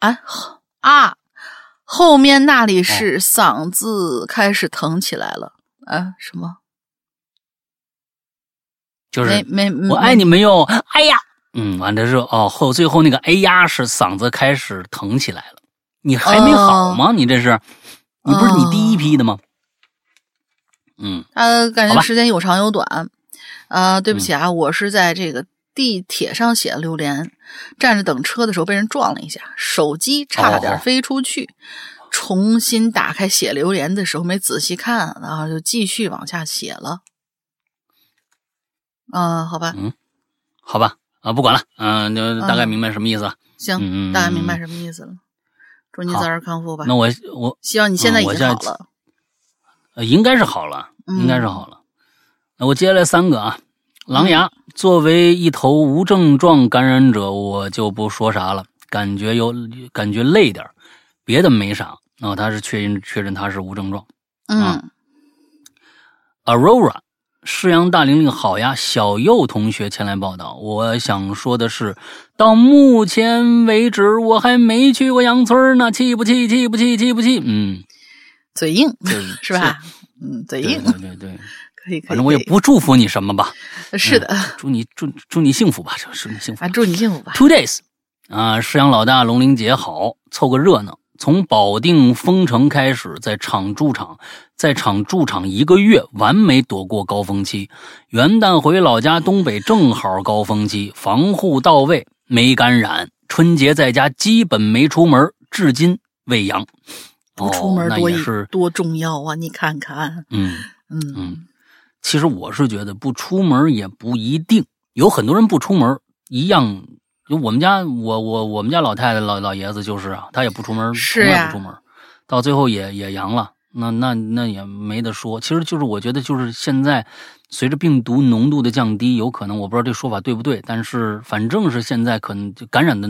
啊啊，后面那里是嗓子开始疼起来了啊？什么？就是没没，我爱你们哟，哎呀，嗯，完了是哦后最后那个哎呀是嗓子开始疼起来了，你还没好吗？你这是，你不是你第一批的吗？嗯，呃感觉时间有长有短。啊，对不起啊，我是在这个地铁上写的榴莲，站着等车的时候被人撞了一下，手机差点哦飞出去。重新打开写榴莲的时候没仔细看，然后就继续往下写了。啊，好吧，嗯好吧，啊，不管了，嗯、就大概嗯明白什么意思了。行，嗯大概明白什么意思了。祝你早日康复吧。那我我希望你现在已经好了。呃应该是好了，嗯应该是好了。那我接下来三个啊，狼牙作为一头无症状感染者，我就不说啥了，感觉有感觉累点别的没啥。那、他是确认确认他是无症状。嗯 Aurora，世阳大玲玲好呀，小右同学前来报道。我想说的是，到目前为止我还没去过羊村呢，气不气？气不气？气不气？嗯，嘴硬这是吧？嗯，嘴对硬，对对对，可以可以。反正我也不祝福你什么吧。是的祝你祝祝你幸福吧，祝你幸福啊，。祝你幸福吧。Two days，啊，世阳老大龙玲姐好，凑个热闹。从保定封城开始，在厂驻厂，在厂驻厂一个月，完美躲过高峰期。元旦回老家东北，正好高峰期，防护到位，没感染。春节在家基本没出门，至今未阳。不出门多是，多重要啊！你看看，嗯。嗯嗯，其实我是觉得不出门也不一定，有很多人不出门一样。就我们家，我我我们家老太太老老爷子就是啊，他也不出门，从来不出门，到最后也也阳了。那那那也没得说。其实就是我觉得就是现在随着病毒浓度的降低，有可能我不知道这说法对不对，但是反正是现在可能就感染的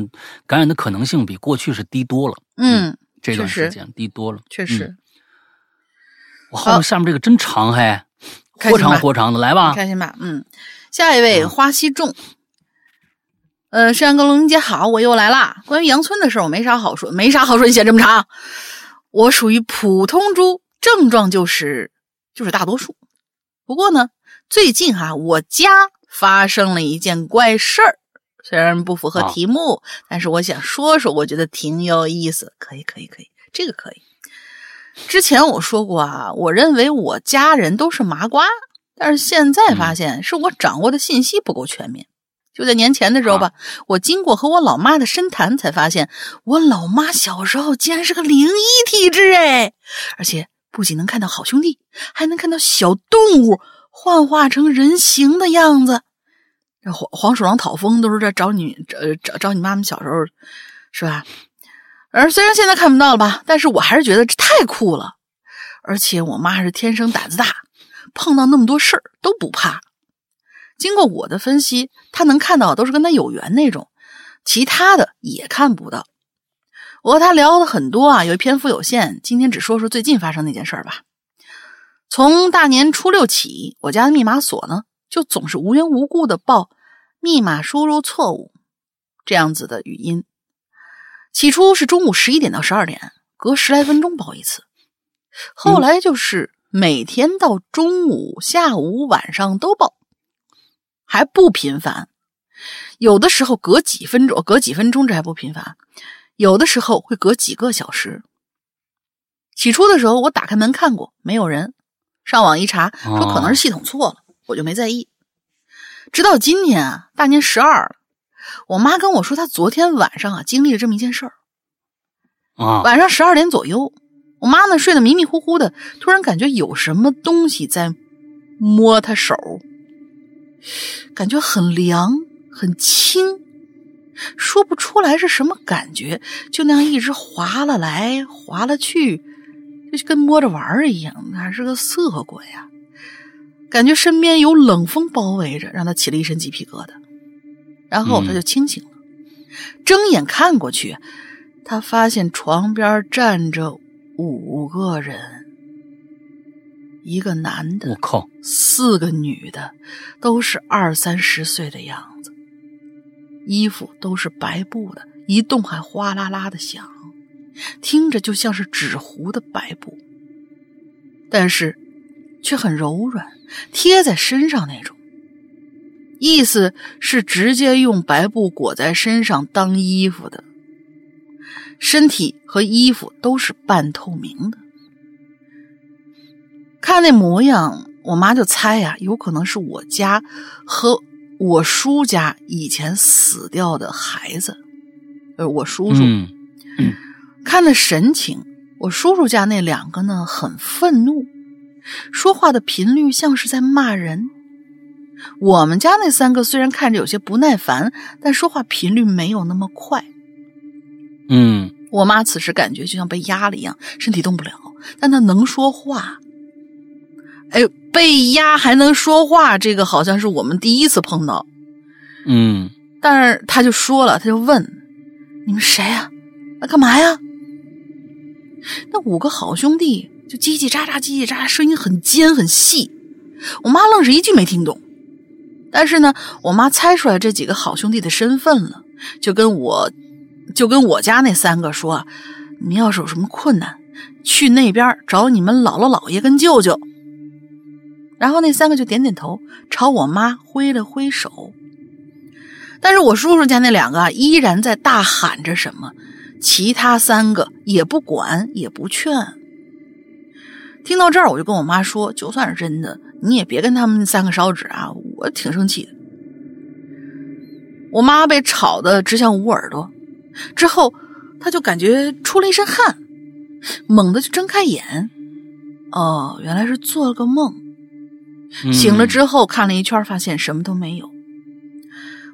感染的可能性比过去是低多了。嗯，这段时间低多了，确实。我后面下面这个真长嘿，活开心吧长活长的，来吧。开心吧，嗯。下一位嗯花溪众，呃，山哥龙姐好，我又来啦。关于杨村的事，我没啥好说，没啥好说，你写这么长。我属于普通猪，症状就是就是大多数。不过呢，最近哈、我家发生了一件怪事儿，虽然不符合啊题目，但是我想说说，我觉得挺有意思，可以，可以，可以，这个可以。之前我说过啊，我认为我家人都是麻瓜，但是现在发现是我掌握的信息不够全面。就在年前的时候吧，我经过和我老妈的深谈，才发现我老妈小时候竟然是个灵异体质哎！而且不仅能看到好兄弟，还能看到小动物幻化成人形的样子。这黄黄鼠狼讨风都是这找你找找找你妈妈小时候是吧？而虽然现在看不到了吧，但是我还是觉得这太酷了。而且我妈是天生胆子大，碰到那么多事儿都不怕。经过我的分析，她能看到都是跟她有缘那种，其他的也看不到。我和他聊了很多啊，由于篇幅有限，今天只说说最近发生那件事儿吧。从大年初六起，我家的密码锁呢，就总是无缘无故的报密码输入错误这样子的语音。起初是中午十一点到十二点，隔十来分钟报一次，后来就是每天到中午、下午、晚上都报。还不频繁，有的时候隔几分钟，隔几分钟这还不频繁，有的时候会隔几个小时。起初的时候，我打开门看过，没有人。上网一查，说可能是系统错了，我就没在意。直到今天啊，大年十二了，我妈跟我说，她昨天晚上啊经历了这么一件事儿。啊，晚上十二点左右，我妈呢睡得迷迷糊糊的，突然感觉有什么东西在摸她手。感觉很凉，很轻，说不出来是什么感觉，就那样一直划了来，划了去，就跟摸着玩儿一样，哪是个色鬼呀！感觉身边有冷风包围着，让他起了一身鸡皮疙瘩。然后他就清醒了，睁眼看过去，他发现床边站着五个人。一个男的，我靠，四个女的，都是二三十岁的样子，衣服都是白布的，一动还哗啦啦的响，听着就像是纸糊的白布，但是却很柔软，贴在身上那种。意思是直接用白布裹在身上当衣服的，身体和衣服都是半透明的。看那模样，我妈就猜呀，有可能是我家和我叔家以前死掉的孩子，呃，我叔叔。嗯，看那神情，我叔叔家那两个呢，很愤怒，说话的频率像是在骂人。我们家那三个虽然看着有些不耐烦，但说话频率没有那么快。嗯，我妈此时感觉就像被压了一样，身体动不了，但她能说话。哎，被压还能说话，这个好像是我们第一次碰到。嗯，但是他就说了，他就问：“你们谁呀？来干嘛呀？”那五个好兄弟就叽叽喳喳，叽叽喳喳，声音很尖很细。我妈愣是一句没听懂。但是呢，我妈猜出来这几个好兄弟的身份了，就跟我，就跟我家那三个说：“你要是有什么困难，去那边找你们姥姥姥爷跟舅舅。”然后那三个就点点头，朝我妈挥了挥手。但是我叔叔家那两个啊，依然在大喊着什么，其他三个也不管也不劝。听到这儿，我就跟我妈说：“就算是真的，你也别跟他们三个烧纸啊，我挺生气的。”我妈被吵得只想捂耳朵，之后她就感觉出了一身汗，猛地就睁开眼，哦，原来是做了个梦。醒了之后看了一圈，发现什么都没有。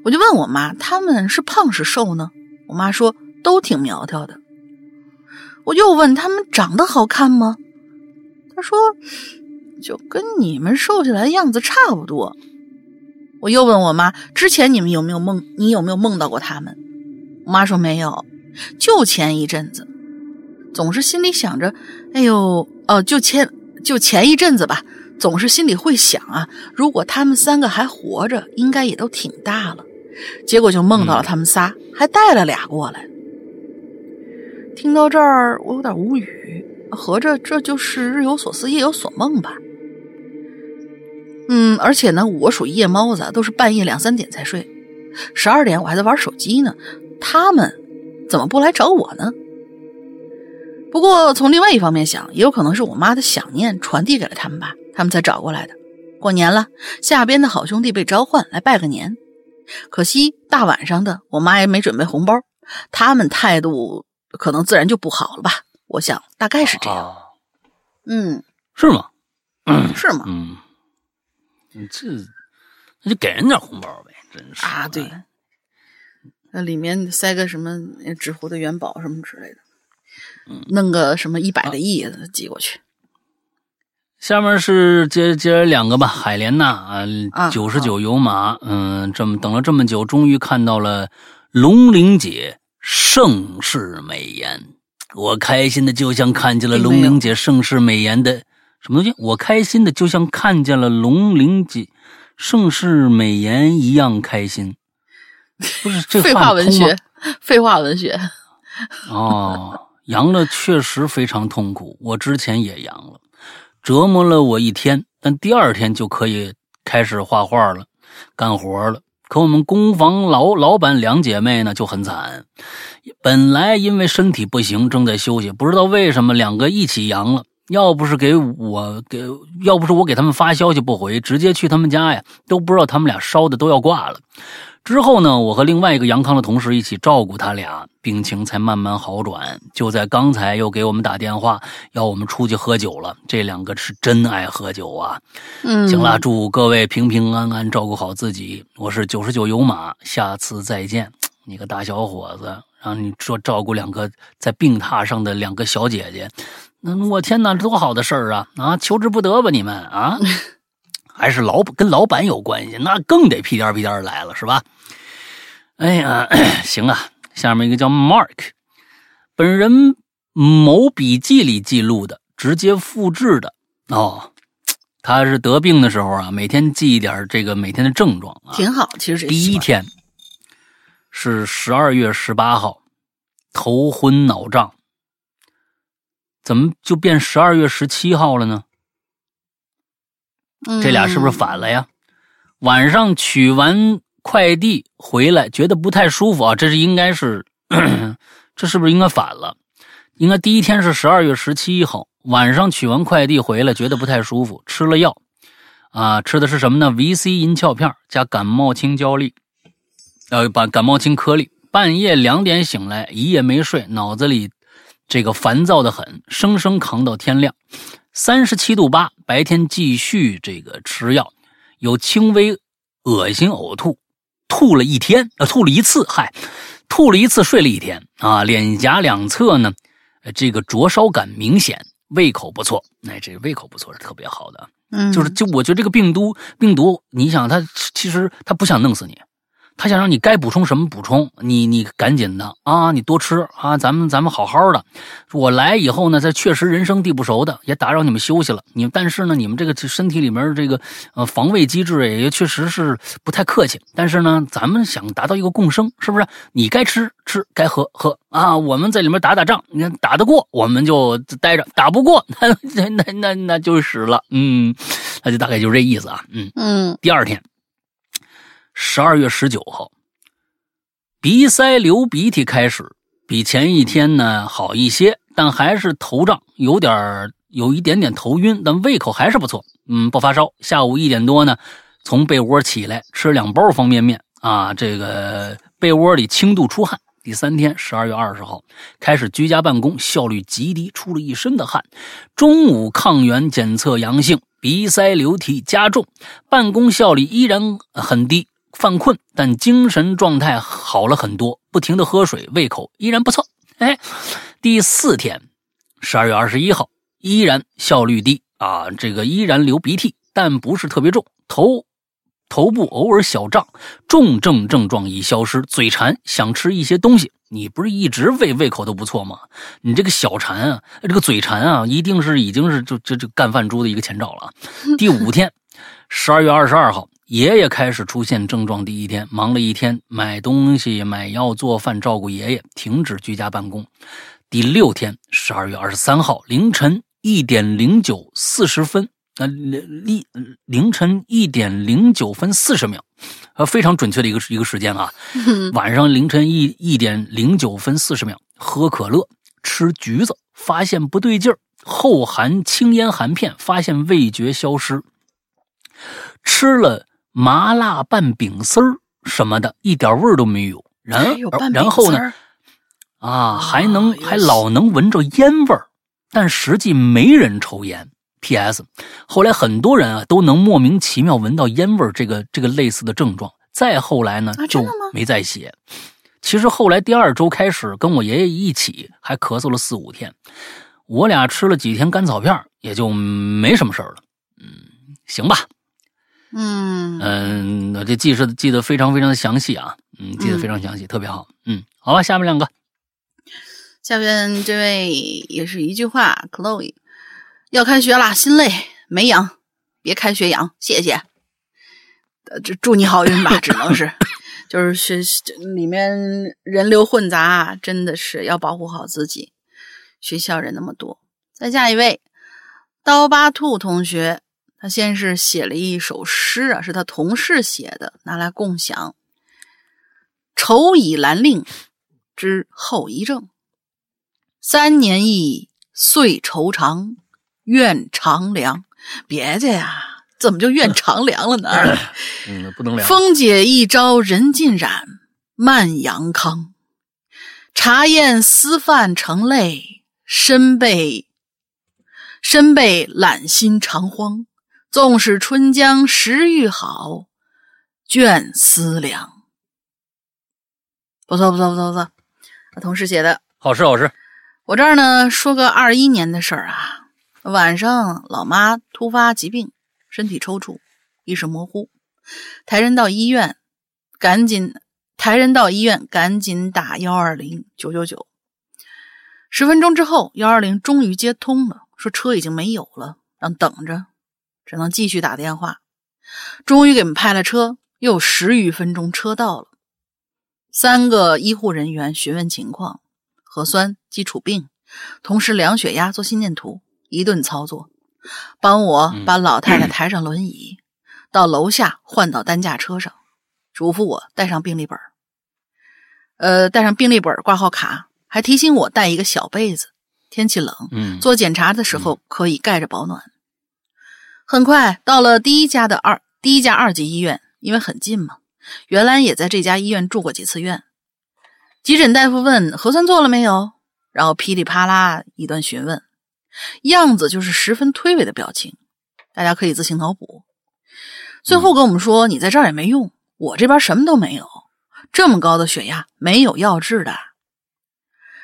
我就问我妈：“他们是胖是瘦呢？”我妈说：“都挺苗条的。”我又问他们长得好看吗？她说：“就跟你们瘦下来的样子差不多。”我又问我妈：“之前你们有没有梦？你有没有梦到过他们？”我妈说：“没有，就前一阵子，总是心里想着，哎呦，哦，就前就前一阵子吧。”总是心里会想啊，如果他们三个还活着，应该也都挺大了。结果就梦到了他们仨，还带了俩过来。听到这儿，我有点无语，合着这就是日有所思，夜有所梦吧？嗯，而且呢，我属于夜猫子，都是半夜两三点才睡，十二点我还在玩手机呢。他们怎么不来找我呢？不过从另外一方面想，也有可能是我妈的想念传递给了他们吧。他们才找过来的。过年了，下边的好兄弟被召唤来拜个年。可惜大晚上的，我妈也没准备红包，他们态度可能自然就不好了吧？我想大概是这样。啊嗯，是吗？嗯是吗？嗯，你这那就给人点红包呗，真是啊，对，那里面塞个什么纸糊的元宝什么之类的，嗯。弄个什么一百个亿寄过去。下面是接接着两个吧，海莲娜啊啊，九十九油马，嗯，这么等了这么久，终于看到了龙玲姐盛世美颜，我开心的就像看见了龙玲姐盛世美颜的什么东西，我开心的就像看见了龙鳞锦盛世美颜一样开心，不是这 (laughs) 废话文学，废话文学。(laughs) 哦，阳了确实非常痛苦，我之前也阳了，折磨了我一天，但第二天就可以开始画画了，干活了。可我们工房老老板两姐妹呢就很惨，本来因为身体不行正在休息，不知道为什么两个一起阳了。要不是给我给，要不是我给他们发消息不回，直接去他们家呀，都不知道他们俩烧的都要挂了。之后呢，我和另外一个杨康的同事一起照顾他俩，病情才慢慢好转。就在刚才，又给我们打电话，要我们出去喝酒了。这两个是真爱喝酒啊！嗯，行了，祝各位平平安安，照顾好自己。我是九十九油马，下次再见。你个大小伙子，让你说照顾两个在病榻上的两个小姐姐，那我天哪，多好的事儿啊！啊，求之不得吧你们啊！(laughs) 还是老跟老板有关系，那更得屁颠儿屁颠儿来了，是吧？哎呀，(clears throat) 行啊，下面一个叫 Mark，本人某笔记里记录的，直接复制的哦。他是得病的时候啊，每天记一点这个每天的症状啊。挺好。其实第一天是十二月十八号，头昏脑胀，怎么就变十二月十七号了呢？这俩是不是反了呀？晚上取完快递回来，觉得不太舒服啊，这是应该是，(clears throat) 这是不是应该反了？应该第一天是十二月十七号晚上取完快递回来，觉得不太舒服，吃了药，啊，吃的是什么呢？VC 银翘片加感冒清胶粒，呃，把感冒清颗粒。半夜两点醒来，一夜没睡，脑子里这个烦躁的很，生生扛到天亮。三十七度八，白天继续这个吃药，有轻微恶心呕吐，吐了一天，呃，吐了一次，嗨，吐了一次，睡了一天啊，脸颊两侧呢，呃这个灼烧感明显，胃口不错，哎，这胃口不错是特别好的，嗯，就是就我觉得这个病毒病毒，你想它其实它不想弄死你，他想让你该补充什么补充，你你赶紧的啊，你多吃啊，咱们咱们好好的。我来以后呢，这确实人生地不熟的，也打扰你们休息了。你但是呢，你们这个身体里面这个呃防卫机制也确实是不太客气。但是呢，咱们想达到一个共生，是不是？你该吃吃，该喝喝啊。我们在里面打打仗，你看打得过我们就待着，打不过那那那那那就死了。嗯，那就大概就是这意思啊。嗯。嗯第二天，十二月十九号，鼻塞流鼻涕开始，比前一天呢好一些，但还是头胀，有点有一点点头晕，但胃口还是不错。嗯，不发烧。下午一点多呢，从被窝起来吃两包方便面啊，这个被窝里轻度出汗。第三天，十二月二十号开始居家办公，效率极低，出了一身的汗。中午抗原检测阳性，鼻塞流涕加重，办公效率依然很低，犯困，但精神状态好了很多，不停的喝水，胃口依然不错。哎，第四天，十二月二十一号，依然效率低啊，这个依然流鼻涕，但不是特别重，头头部偶尔小胀，重症症状已消失，嘴馋，想吃一些东西。你不是一直胃胃口都不错吗？你这个小馋啊，这个嘴馋啊，一定是已经是就这这干饭猪的一个前兆了。第五天，十二月二十二号，爷爷开始出现症状。第一天忙了一天，买东西、买药、做饭、照顾爷爷，停止居家办公。第六天，十二月二十三号凌晨一点零九四十分，呃，凌凌晨一点零九分四十秒，呃，非常准确的一个一个时间啊。(laughs) 晚上凌晨一一点零九分四十秒，喝可乐，吃橘子，发现不对劲儿，后含青烟含片，发现味觉消失。吃了麻辣拌饼丝儿，什么的，一点味儿都没有。然有然后呢啊，还能有还老能闻着烟味儿，但实际没人抽烟。P.S. 后来很多人啊都能莫名其妙闻到烟味儿，这个这个类似的症状。再后来呢就没再写。其实后来第二周开始跟我爷爷一起，还咳嗽了四五天。我俩吃了几天甘草片，也就没什么事儿了。嗯，行吧。嗯嗯，我这记是记得非常非常的详细啊。嗯，记得非常详细，特别好。嗯，好吧，下面两个。下面这位也是一句话，Chloe 要开学啦，心累没养，别开学养，谢谢。呃，这祝你好运吧，只能是，(laughs) 就是学这里面人流混杂，真的是要保护好自己。学校人那么多，再下一位，刀疤兔同学，他先是写了一首诗啊，是他同事写的，拿来共享。愁以兰令之后遗症。三年忆，岁愁长，怨长凉。别介呀，怎么就怨长凉了呢？嗯，不能 (laughs) 凉。风解一朝人尽染，漫阳康。茶宴思饭成泪，身被身被懒心长荒。纵使春江时欲好，倦思量。不错，不错，不错，不错。我同事写的。好事好事。我这儿呢，说个二一年的事儿啊。晚上，老妈突发疾病，身体抽搐，意识模糊，抬人到医院，赶紧抬人到医院，赶紧打幺二零九九九。十分钟之后，幺二零终于接通了，说车已经没有了，让等着，只能继续打电话。终于给我们派了车，又十余分钟，车到了。三个医护人员询问情况。核酸、基础病，同时量血压、做心电图，一顿操作，帮我把老太太抬上轮椅，到楼下换到担架车上，嘱咐我带上病历本呃，带上病历本、挂号卡，还提醒我带一个小被子，天气冷，嗯，做检查的时候可以盖着保暖。很快到了第一家的二第一家二级医院，因为很近嘛，原来也在这家医院住过几次院。急诊大夫问核酸做了没有，然后噼里啪啦一段询问，样子就是十分推诿的表情，大家可以自行脑补。最后跟我们说：“你在这儿也没用，我这边什么都没有，这么高的血压没有药治的。”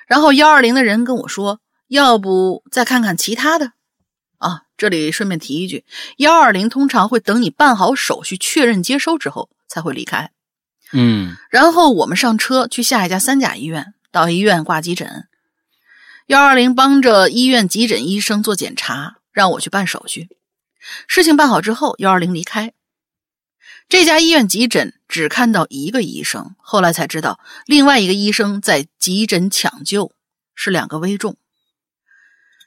然后幺二零的人跟我说：“要不再看看其他的？”啊，这里顺便提一句，幺二零通常会等你办好手续、确认接收之后才会离开。嗯然后我们上车去下一家三甲医院，到医院挂急诊。幺二零帮着医院急诊医生做检查，让我去办手续。事情办好之后，幺二零离开。这家医院急诊只看到一个医生，后来才知道另外一个医生在急诊抢救，是两个危重。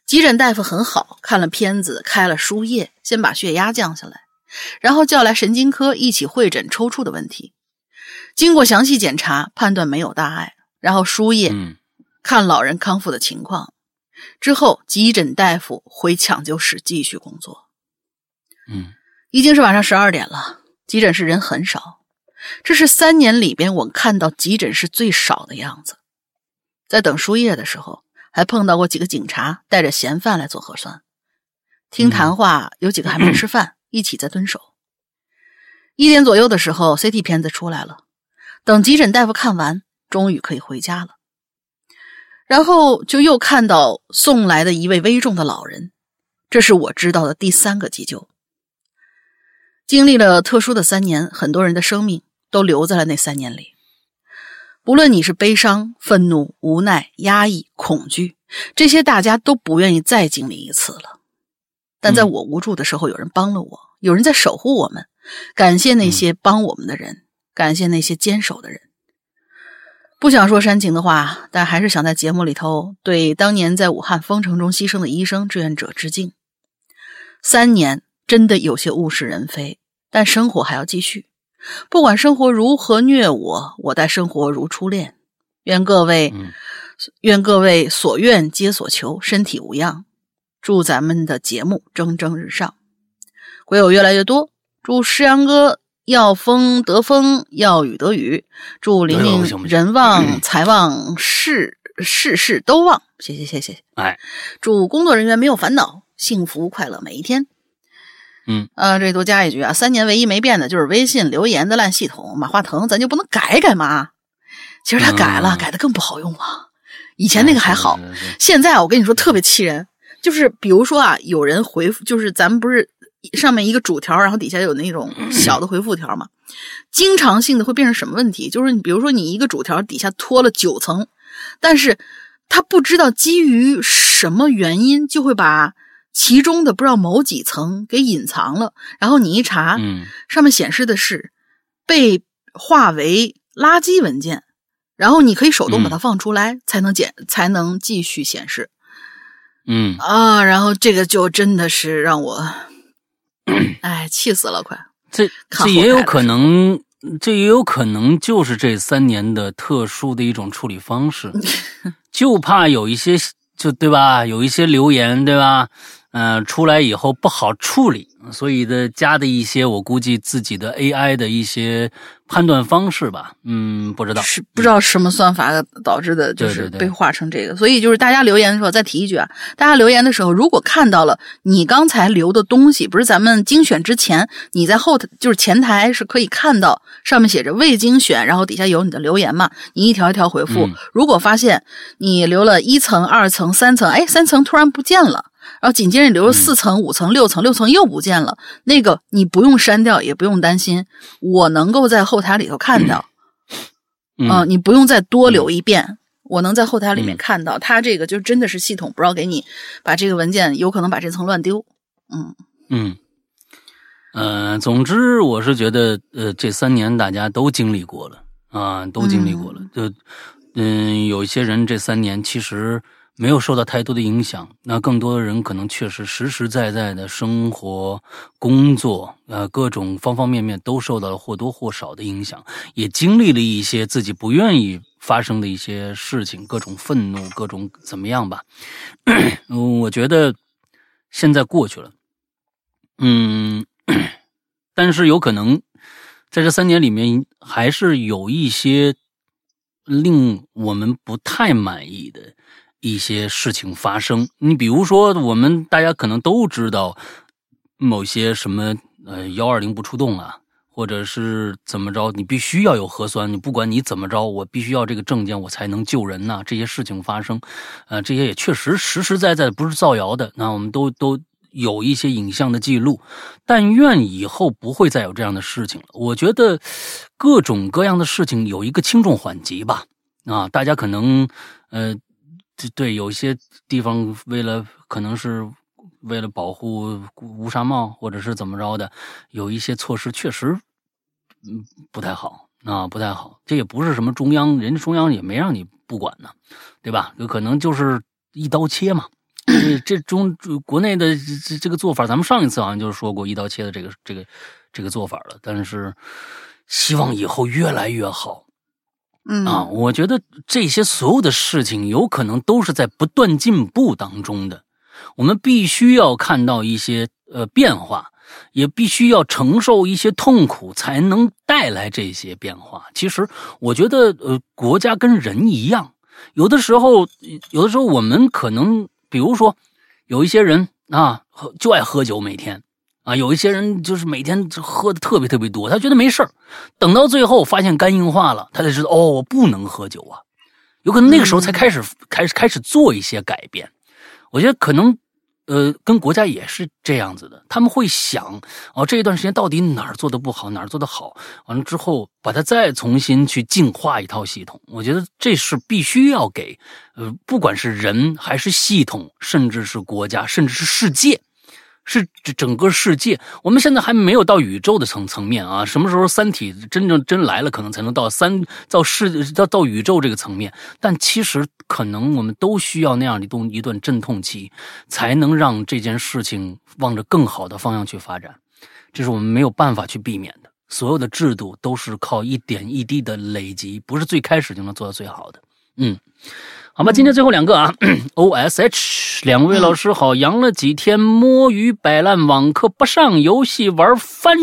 急诊大夫很好，看了片子，开了输液，先把血压降下来，然后叫来神经科一起会诊抽搐的问题。经过详细检查，判断没有大碍，然后输液，嗯看老人康复的情况。之后，急诊大夫回抢救室继续工作。嗯已经是晚上十二点了，急诊室人很少，这是三年里边我看到急诊室最少的样子。在等输液的时候，还碰到过几个警察带着嫌犯来做核酸。听谈话，有几个还没吃饭，一起在蹲守。一点左右的时候，CT 片子出来了，等急诊大夫看完，终于可以回家了。然后就又看到送来的一位危重的老人，这是我知道的第三个急救。经历了特殊的三年，很多人的生命都留在了那三年里。不论你是悲伤、愤怒、无奈、压抑、恐惧，这些大家都不愿意再经历一次了。但在我无助的时候，有人帮了我，有人在守护我们。感谢那些帮我们的人，感谢那些坚守的人。不想说煽情的话，但还是想在节目里头对当年在武汉封城中牺牲的医生志愿者致敬。三年真的有些物是人非，但生活还要继续。不管生活如何虐我，我待生活如初恋。愿各位，嗯愿各位所愿皆所求，身体无恙。祝咱们的节目蒸蒸日上，鬼友越来越多。祝诗阳哥要风得风，要雨得雨。祝玲玲人旺财旺，事事事都旺。谢谢谢谢。哎，祝工作人员没有烦恼，幸福快乐每一天。嗯，呃，这多加一句啊，三年唯一没变的就是微信留言的烂系统。马化腾，咱就不能改改吗？其实他改了，嗯改的更不好用了。以前那个还好，现在啊我跟你说特别气人，就是比如说啊，有人回复，就是咱们不是上面一个主条，然后底下有那种小的回复条嘛，经常性的会变成什么问题？就是你比如说你一个主条底下拖了九层，但是他不知道基于什么原因，就会把其中的不知道某几层给隐藏了，然后你一查，嗯。上面显示的是被划为垃圾文件，然后你可以手动把它放出来，才能检才能继续显示。嗯，啊。然后这个就真的是让我，(clears throat) 哎，气死了，快！这这也有可能，这也有可能就是这三年的特殊的一种处理方式，(laughs) 就怕有一些就对吧，有一些留言对吧，嗯、出来以后不好处理，所以的加的一些我估计自己的 AI 的一些判断方式吧，嗯，不知道，是不知道什么算法导致的，就是被画成这个。所以就是大家留言的时候，再提一句啊，大家留言的时候，如果看到了你刚才留的东西，不是咱们精选之前，你在后台就是前台是可以看到上面写着未精选，然后底下有你的留言嘛，你一条一条回复。嗯如果发现你留了一层、二层、三层，哎，三层突然不见了。然后紧接着你留了四层、五层、六层，六层又不见了。那个你不用删掉，也不用担心，我能够在后台里头看到。嗯啊，你不用再多留一遍，我能在后台里面嗯看到，它这个就真的是系统不让给你把这个文件，有可能把这层乱丢。嗯嗯，呃，总之我是觉得，呃，这三年大家都经历过了啊，都经历过了。就，嗯，有一些人这三年其实没有受到太多的影响，那更多的人可能确实实实在在的生活、工作，呃，各种方方面面都受到了或多或少的影响，也经历了一些自己不愿意发生的一些事情，各种愤怒，各种怎么样吧。(clears throat) 我觉得现在过去了。嗯，但是有可能在这三年里面，还是有一些令我们不太满意的一些事情发生。你比如说，我们大家可能都知道某些什么呃幺二零不出动啊，或者是怎么着，你必须要有核酸，你不管你怎么着，我必须要这个证件，我才能救人呐、这些事情发生，呃，这些也确实实实在在的不是造谣的，那我们都都。有一些影像的记录，但愿以后不会再有这样的事情了。我觉得各种各样的事情有一个轻重缓急吧。啊，大家可能呃，对有些地方为了可能是为了保护乌纱帽，或者是怎么着的，有一些措施确实嗯不太好啊，不太好。这也不是什么中央，人家中央也没让你不管呢，对吧？有可能就是一刀切嘛。这这中国内的这这个做法，咱们上一次好像就是说过一刀切的这个这个这个做法了，但是希望以后越来越好嗯啊！我觉得这些所有的事情有可能都是在不断进步当中的，我们必须要看到一些呃变化，也必须要承受一些痛苦，才能带来这些变化。其实我觉得呃，国家跟人一样，有的时候有的时候我们可能。比如说，有一些人啊，就爱喝酒，每天啊，有一些人就是每天喝的特别特别多，他觉得没事儿，等到最后发现肝硬化了，他才知道哦，我不能喝酒啊，有可能那个时候才开始、开始开始做一些改变。我觉得可能呃，跟国家也是这样子的，他们会想哦，这一段时间到底哪儿做的不好，哪儿做的好，完了之后把它再重新去净化一套系统。我觉得这是必须要给，呃，不管是人还是系统，甚至是国家，甚至是世界。是这整个世界，我们现在还没有到宇宙的层层面啊！什么时候三体真正真来了，可能才能到三到世到到宇宙这个层面。但其实可能我们都需要那样一段一段阵痛期，才能让这件事情往着更好的方向去发展。这是我们没有办法去避免的。所有的制度都是靠一点一滴的累积，不是最开始就能做到最好的。嗯。好吧，今天最后两个啊，(clears throat) O S H，两位老师好，阳了几天，摸鱼摆烂，网课不上，游戏玩翻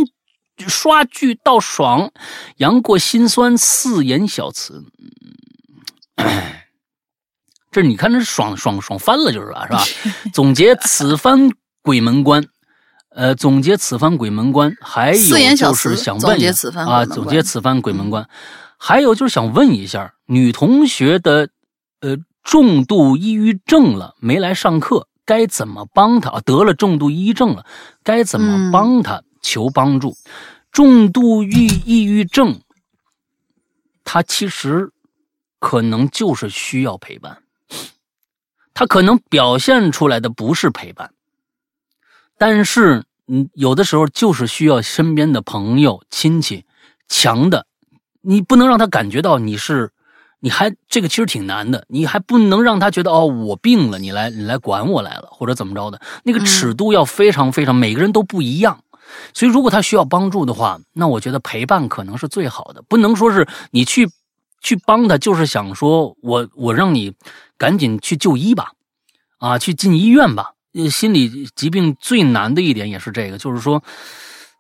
刷剧到爽，杨过心酸四言小词。嗯 (clears throat) 这你看，这爽爽爽翻了，就是了，是吧？(laughs) 总结此番鬼门关，呃，总结此番鬼门关，还有就是想问一下啊，总结此番鬼门关，还有就是想问一下，女同学的呃重度抑郁症了，没来上课，该怎么帮他？啊得了重度抑郁症了，该怎么帮他？求帮助。重度抑抑郁症，他其实可能就是需要陪伴，他可能表现出来的不是陪伴，但是嗯，有的时候就是需要身边的朋友、亲戚强的，你不能让他感觉到你是，你还这个其实挺难的，你还不能让他觉得哦，我病了，你来你来管我来了，或者怎么着的，那个尺度要非常非常，每个人都不一样。所以，如果他需要帮助的话，那我觉得陪伴可能是最好的。不能说是你去去帮他，就是想说我我让你赶紧去就医吧，啊，去进医院吧。呃，心理疾病最难的一点也是这个，就是说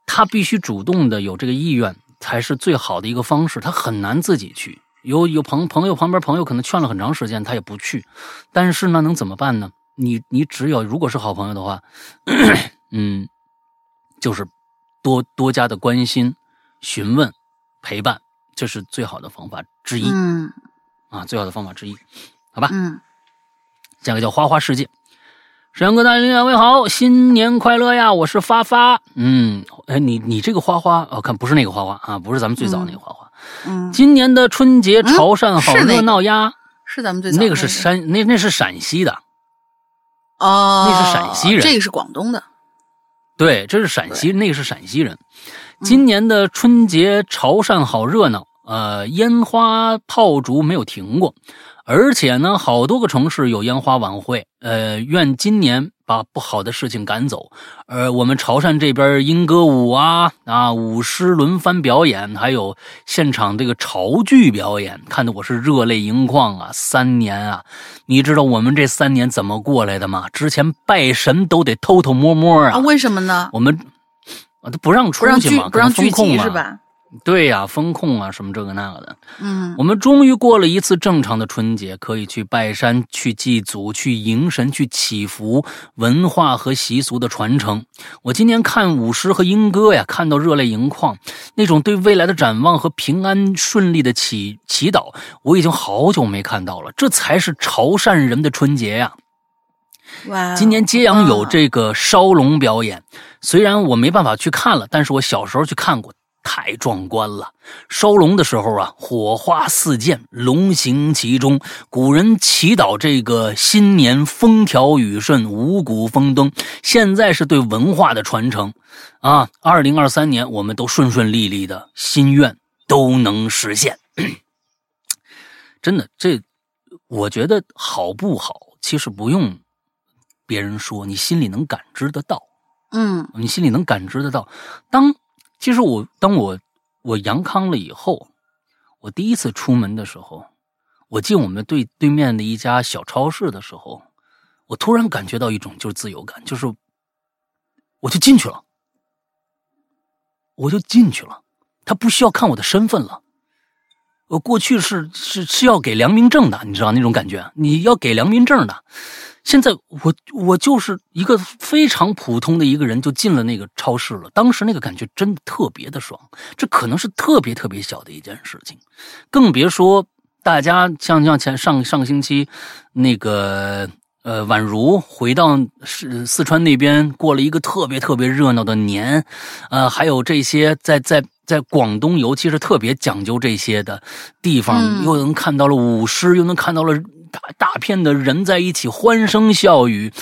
他必须主动的有这个意愿，才是最好的一个方式。他很难自己去。有有朋朋友旁边朋友可能劝了很长时间，他也不去。但是呢，能怎么办呢？你你只有如果是好朋友的话，(clears throat) 嗯。就是多多加的关心、询问、陪伴，这是最好的方法之一、嗯啊，最好的方法之一，好吧？嗯，下个叫花花世界，沈阳哥大家两位好，新年快乐呀！我是发发，嗯，哎，你你这个花花，我、看不是那个花花啊，不是咱们最早那个花花。嗯，今年的春节潮汕好热闹呀，是咱们最早那个是个。山，那那是陕西的，哦，那是陕西人。这个是广东的。对，这是陕西，那个是陕西人。今年的春节潮汕好热闹，呃，烟花炮竹没有停过，而且呢，好多个城市有烟花晚会。呃，愿今年把不好的事情赶走。呃，我们潮汕这边莺歌舞啊啊，舞狮轮番表演，还有现场这个潮剧表演，看得我是热泪盈眶啊！三年啊，你知道我们这三年怎么过来的吗？之前拜神都得偷偷摸摸啊，啊？为什么呢？我们啊，他不让出不让聚去嘛，不让聚可能风控嘛集是？吧？对呀、风控啊，什么这个那个的。嗯我们终于过了一次正常的春节，可以去拜山、去祭祖、去迎神、去祈福，文化和习俗的传承。我今年看舞狮和莺歌呀，看到热泪盈眶，那种对未来的展望和平安顺利的祈祈祷，我已经好久没看到了。这才是潮汕人的春节呀！哇，今年揭阳有这个烧龙表演，虽然我没办法去看了，但是我小时候去看过，太壮观了。烧龙的时候啊，火花四溅，龙行其中，古人祈祷这个新年风调雨顺、五谷丰登。现在是对文化的传承啊！二零二三年我们都顺顺利利的，心愿都能实现。(coughs) 真的，这我觉得好不好，其实不用别人说，你心里能感知得到，嗯你心里能感知得到。当其实我当我我阳康了以后，我第一次出门的时候，我进我们对对面的一家小超市的时候，我突然感觉到一种就是自由感，就是我就进去了，我就进去了，他不需要看我的身份了。我过去是是是要给良民证的，你知道那种感觉，你要给良民证的。现在我我就是一个非常普通的一个人，就进了那个超市了。当时那个感觉真的特别的爽，这可能是特别特别小的一件事情，更别说大家像像前上上个星期那个呃宛如回到四四川那边过了一个特别特别热闹的年，呃，还有这些在在。在广东，尤其是特别讲究这些的地方，嗯又能看到了舞狮，又能看到了大大片的人在一起欢声笑语，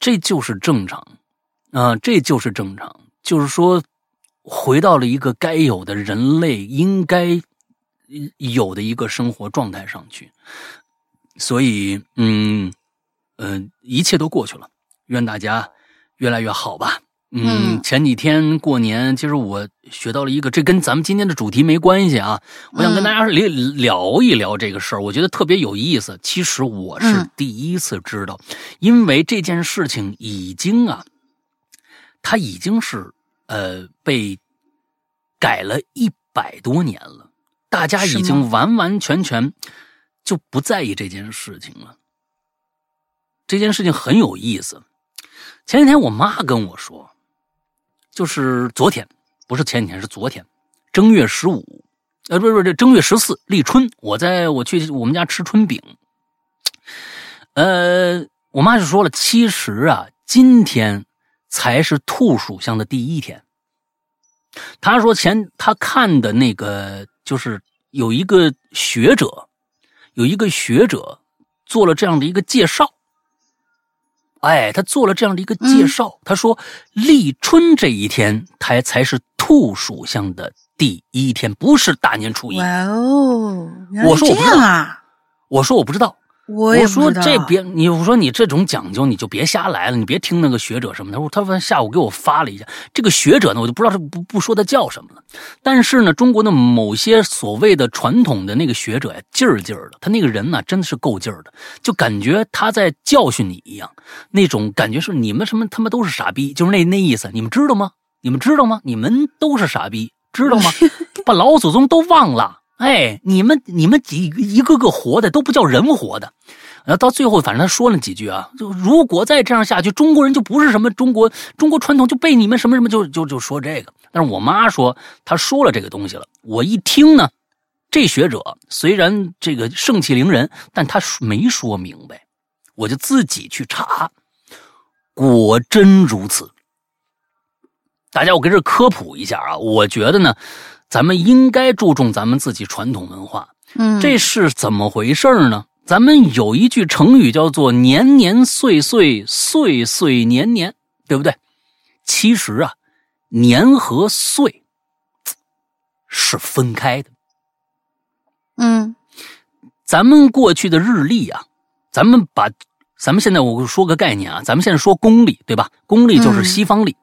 这就是正常，啊、这就是正常。就是说，回到了一个该有的人类应该有的一个生活状态上去。所以，嗯，呃，一切都过去了，愿大家越来越好吧。嗯，嗯前几天过年，其实我学到了一个，这跟咱们今天的主题没关系啊。我想跟大家聊聊一聊这个事儿，我觉得特别有意思。其实我是嗯第一次知道，因为这件事情已经啊，它已经是呃被改了一百多年了，大家已经完完全全就不在意这件事情了。这件事情很有意思。前几天我妈跟我说，就是昨天，不是前几天，是昨天，正月十五，呃，不是不是，这正月十四立春，我在我去我们家吃春饼，呃，我妈就说了，其实啊，今天才是兔属相的第一天。她说前她看的那个就是有一个学者，有一个学者做了这样的一个介绍。哎，他做了这样的一个介绍，他说立春这一天才才是兔属相的第一天，不是大年初一。哇哦，我说我不知道样啊！我说我不知道，我说这别，你我说你这种讲究，你就别瞎来了，你别听那个学者什么的。他说他说下午给我发了一下，这个学者呢，我就不知道他不不说他叫什么了。但是呢，中国的某些所谓的传统的那个学者呀，劲儿劲儿的，他那个人呢，真的是够劲儿的，就感觉他在教训你一样，那种感觉是你们什么他妈都是傻逼，就是那那意思，你们知道吗？你们知道吗？你们都是傻逼，知道吗？(laughs) 把老祖宗都忘了。哎，你们你们几一个个活的都不叫人活的，然后到最后，反正他说了几句啊，就如果再这样下去，中国人就不是什么中国中国传统，就被你们什么什么就就就说这个。但是我妈说，她说了这个东西了，我一听呢，这学者虽然这个盛气凌人，但他没说明白，我就自己去查，果真如此。大家，我跟这科普一下啊，我觉得呢，咱们应该注重咱们自己传统文化。嗯，这是怎么回事呢？咱们有一句成语叫做“年年岁岁岁岁年年”，对不对？其实啊，年和岁是分开的。嗯咱们过去的日历啊，咱们把咱们现在我说个概念啊，咱们现在说公历，对吧？公历就是嗯西方历，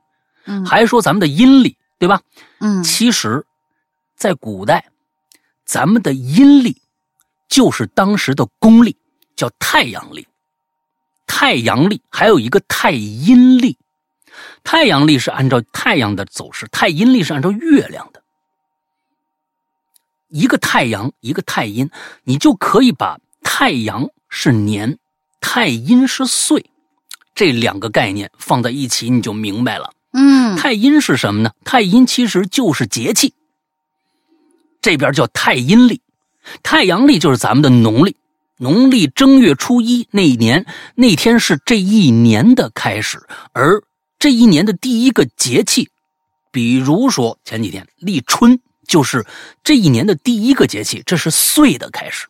嗯还说咱们的阴历，对吧？嗯其实，在古代，咱们的阴历就是当时的公历，叫太阳历。太阳历还有一个太阴历，太阳历是按照太阳的走势，太阴历是按照月亮的。一个太阳，一个太阴，你就可以把太阳是年，太阴是岁，这两个概念放在一起，你就明白了。嗯太阴是什么呢？太阴其实就是节气，这边叫太阴历，太阳历就是咱们的农历。农历正月初一那一年，那天是这一年的开始，而这一年的第一个节气，比如说前几天立春，就是这一年的第一个节气，这是岁的开始。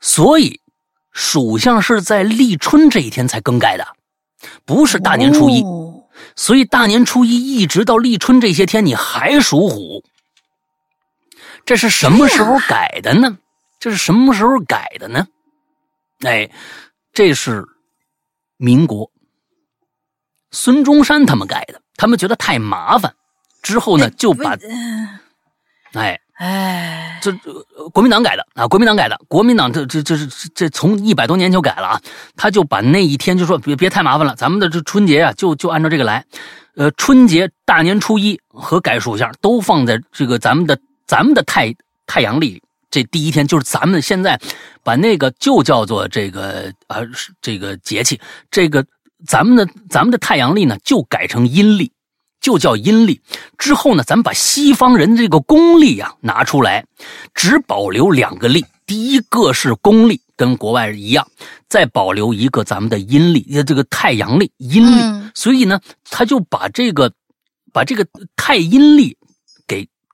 所以，属相是在立春这一天才更改的，不是大年初一。哦所以大年初一一直到立春这些天，你还属虎。这是什么时候改的呢？这是什么时候改的呢？哎，这是民国孙中山他们改的，他们觉得太麻烦，之后呢就把哎哎，这国民党改的啊，国民党改的，国民党这这这这这从一百多年就改了啊，他就把那一天就说别别太麻烦了，咱们的这春节啊就就按照这个来，呃，春节大年初一和改属相都放在这个咱们的咱们的太太阳历这第一天，就是咱们现在把那个就叫做这个啊这个节气，这个咱们的咱们的太阳历呢就改成阴历。就叫阴历。之后呢，咱们把西方人这个公历啊拿出来，只保留两个历，第一个是公历，跟国外一样，再保留一个咱们的阴历，呃，这个太阳历、阴历。嗯所以呢，他就把这个把这个太阴历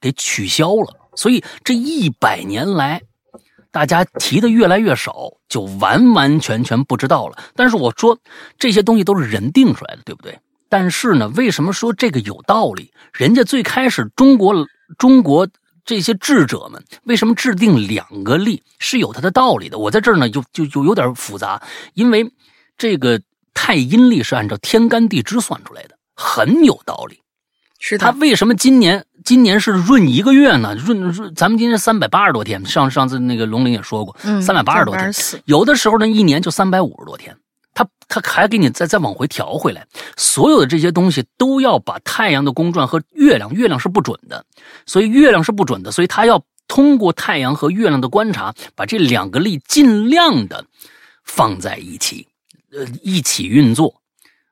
给取消了。所以这一百年来，大家提的越来越少，就完完全全不知道了。但是我说这些东西都是人定出来的，对不对？但是呢，为什么说这个有道理？人家最开始中国中国这些智者们为什么制定两个历是有它的道理的？我在这儿呢就就就有点复杂，因为这个太阴历是按照天干地支算出来的，很有道理。是的，他为什么今年今年是闰一个月呢？闰闰，咱们今年三百八十多天，上上次那个龙玲也说过，嗯三百八十多天，有的时候呢一年就三百五十多天。他他还给你再再往回调回来。所有的这些东西都要把太阳的公转和月亮，月亮是不准的，所以月亮是不准的，所以他要通过太阳和月亮的观察，把这两个力尽量的放在一起，呃，一起运作。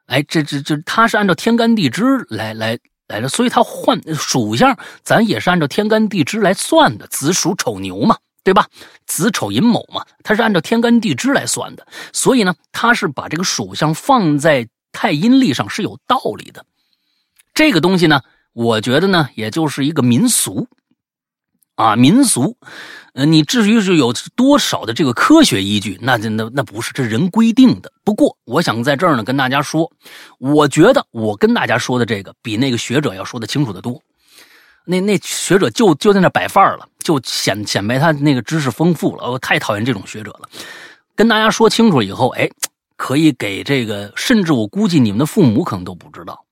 哎，这这这，他是按照天干地支来来来了，所以他换属相，咱也是按照天干地支来算的。子鼠丑牛嘛，对吧？子丑寅卯嘛，他是按照天干地支来算的。所以呢，他是把这个属相放在太阴历上是有道理的。这个东西呢，我觉得呢，也就是一个民俗啊，民俗。呃，你至于是有多少的这个科学依据，那那那不是这人规定的。不过，我想在这儿呢跟大家说，我觉得我跟大家说的这个比那个学者要说的清楚的多。那那学者就就在那摆范儿了，就显显摆他那个知识丰富了。我太讨厌这种学者了。跟大家说清楚以后，哎，可以给这个，甚至我估计你们的父母可能都不知道，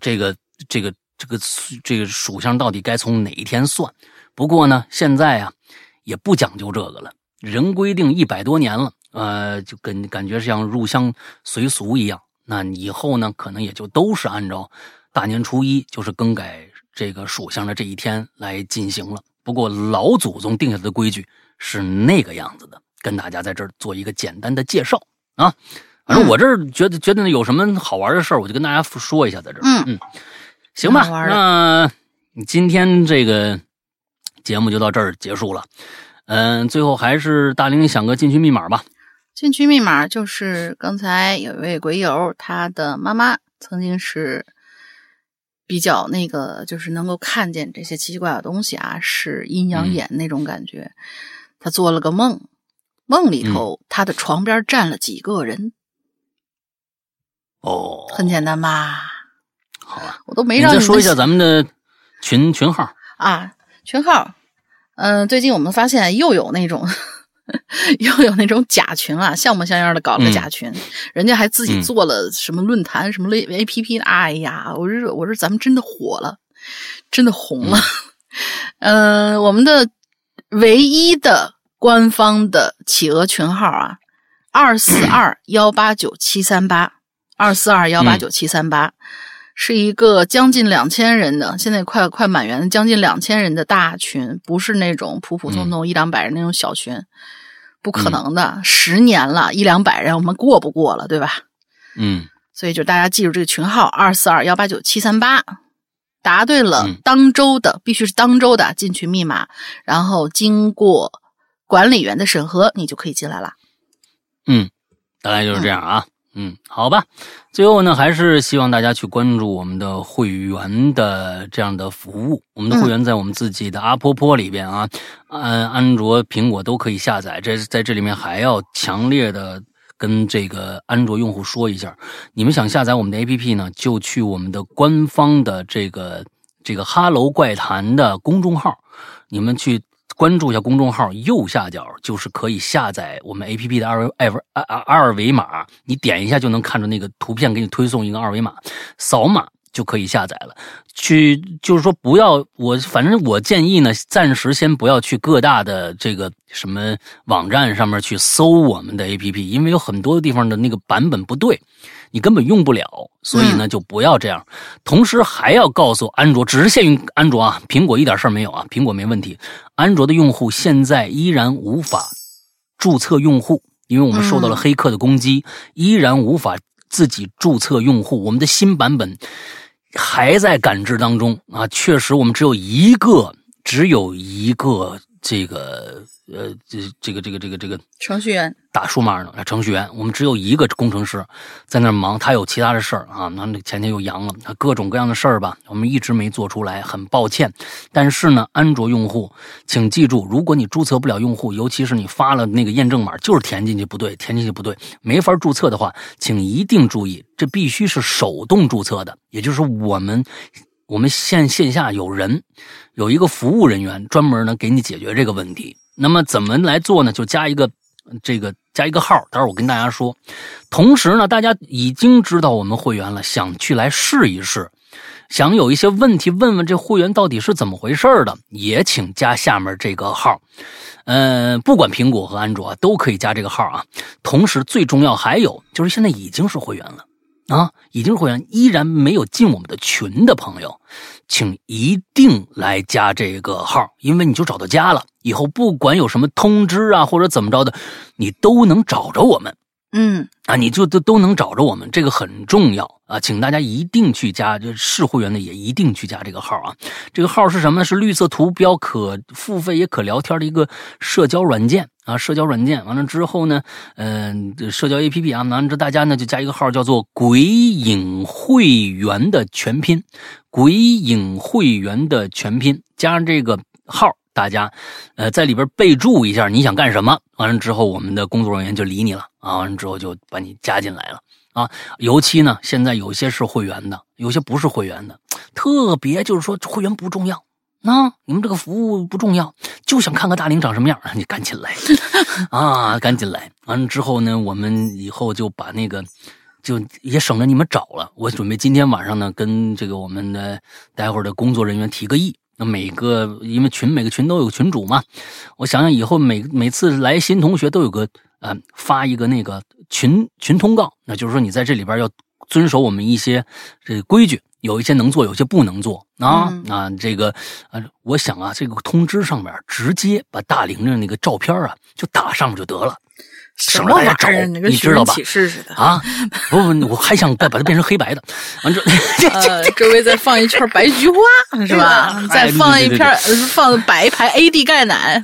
这个这个这个这个属相到底该从哪一天算。不过呢，现在啊。也不讲究这个了，人规定一百多年了，呃，就跟感觉像入乡随俗一样。那以后呢，可能也就都是按照大年初一就是更改这个属相的这一天来进行了。不过老祖宗定下的规矩是那个样子的，跟大家在这儿做一个简单的介绍啊。反正我这儿觉得觉得有什么好玩的事儿，我就跟大家说一下，在这儿。嗯嗯，行吧，那今天这个。节目就到这儿结束了，嗯，最后还是大玲想个进群密码吧。进群密码就是刚才有一位鬼友，他的妈妈曾经是比较那个，就是能够看见这些奇奇怪怪的东西啊，是阴阳眼那种感觉。他做了个梦，梦里头他的床边站了几个人。哦，很简单吧？好啊，我都没让你再说一下咱们的群群号啊。群号，嗯，最近我们发现又有那种 (laughs) 又有那种假群啊，像模像样的搞了个假群，人家还自己做了什么论坛、什么类 A P P 的。哎呀，我说我说咱们真的火了，真的红了。嗯，我们的唯一的官方的企鹅群号啊，二四二幺八九七三八，二四二幺八九七三八。是一个将近两千人的，现在快快满员的将近两千人的大群，不是那种普普通通一两百人那种小群，不可能的。十年了，一两百人我们过不过了，对吧？嗯，所以就大家记住这个群号二四二幺八九七三八，答对了当周的必须是当周的进群密码，然后经过管理员的审核，你就可以进来了。嗯，大概就是这样啊。嗯，好吧。最后呢，还是希望大家去关注我们的会员的这样的服务。我们的会员在我们自己的阿波波里边啊，安安卓、苹果都可以下载。这在这里面还要强烈的跟这个安卓用户说一下，你们想下载我们的 APP 呢，就去我们的官方的这个这个哈喽怪谈的公众号，你们去。关注一下公众号，右下角就是可以下载我们 A P P 的二维二维二二维码，你点一下就能看着那个图片，给你推送一个二维码，扫码就可以下载了。去就是说不要我，反正我建议呢，暂时先不要去各大的这个什么网站上面去搜我们的 A P P，因为有很多地方的那个版本不对。你根本用不了，所以呢就不要这样。同时还要告诉安卓，只是限于安卓啊，苹果一点事儿没有啊，苹果没问题。安卓的用户现在依然无法注册用户，因为我们受到了黑客的攻击，依然无法自己注册用户。我们的新版本还在赶制当中啊，确实我们只有一个，只有一个这个。呃，这这个这个这个这个程序员打数码呢？程序员，我们只有一个工程师在那忙，他有其他的事儿啊。那前天又阳了，各种各样的事儿吧，我们一直没做出来，很抱歉。但是呢，安卓用户，请记住，如果你注册不了用户，尤其是你发了那个验证码，就是填进去不对，填进去不对，没法注册的话，请一定注意，这必须是手动注册的，也就是我们我们线线下有人有一个服务人员专门呢给你解决这个问题。那么怎么来做呢？就加一个这个加一个号，待会儿我跟大家说。同时呢，大家已经知道我们会员了，想去来试一试，想有一些问题问问这会员到底是怎么回事的，也请加下面这个号。嗯，不管苹果和安卓啊，都可以加这个号啊。同时，最重要还有就是现在已经是会员了啊，已经是会员，依然没有进我们的群的朋友，请一定来加这个号，因为你就找到家了。以后不管有什么通知啊，或者怎么着的，你都能找着我们。嗯，啊，你就都都能找着我们，这个很重要啊，请大家一定去加，就是会员的也一定去加这个号啊。这个号是什么呢？是绿色图标，可付费也可聊天的一个社交软件啊，社交软件。完了之后呢，嗯、社交 APP 啊，完了之后大家呢就加一个号，叫做“鬼影会员”的全拼，“鬼影会员”的全拼，加上这个号。大家，呃，在里边备注一下你想干什么，完了之后我们的工作人员就理你了啊，完了之后就把你加进来了啊。尤其呢，现在有些是会员的，有些不是会员的，特别就是说会员不重要，啊，你们这个服务不重要，就想看看大龄长什么样，你赶紧来 (laughs) 啊，赶紧来。完了之后呢，我们以后就把那个。就也省着你们找了。我准备今天晚上呢，跟这个我们的待会儿的工作人员提个议。那每个因为群每个群都有群主嘛，我想想以后每每次来新同学都有个呃发一个那个群群通告，那就是说你在这里边要遵守我们一些这个规矩，有一些能做，有些不能做啊、嗯啊。这个啊，我想啊，这个通知上面直接把大玲玲那个照片啊就打上面就得了。什么玩意儿？找你知道吧。啊，不不，我还想再把它变成黑白的，完这 (laughs) 呃，周围再放一圈白菊花，(laughs) 是吧？哎再放一片，呃放摆一排 AD 钙奶。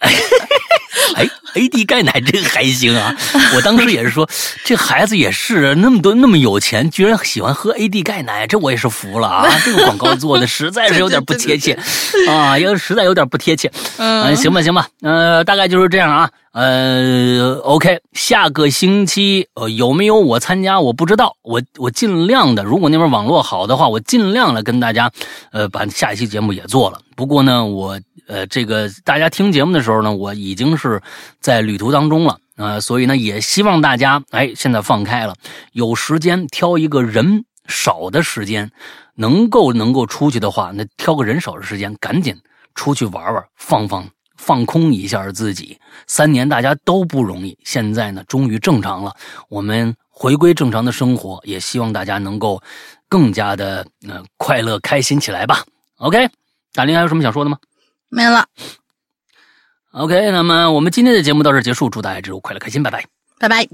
(laughs) 哎，AD (laughs) 钙奶这个还行啊！我当时也是说，这孩子也是那么多那么有钱，居然喜欢喝 AD 钙奶，这我也是服了啊！这个广告做的实在是有点不贴切 (laughs) 啊，要实在有点不贴切。嗯，嗯，行吧，行吧，呃，大概就是这样啊。呃，OK，下个星期呃有没有我参加我不知道，我我尽量的，如果那边网络好的话，我尽量的跟大家呃把下一期节目也做了。不过呢，我呃这个大家听节目的时候呢，我已经是在旅途当中了。呃，所以呢，也希望大家，哎，现在放开了，有时间挑一个人少的时间，能够能够出去的话，那挑个人少的时间，赶紧出去玩玩，放放放空一下自己。三年大家都不容易，现在呢，终于正常了，我们回归正常的生活，也希望大家能够更加的呃快乐开心起来吧。OK，大林还有什么想说的吗没了，？OK，那么我们今天的节目到这结束，祝大家周快乐开心，拜拜。拜拜。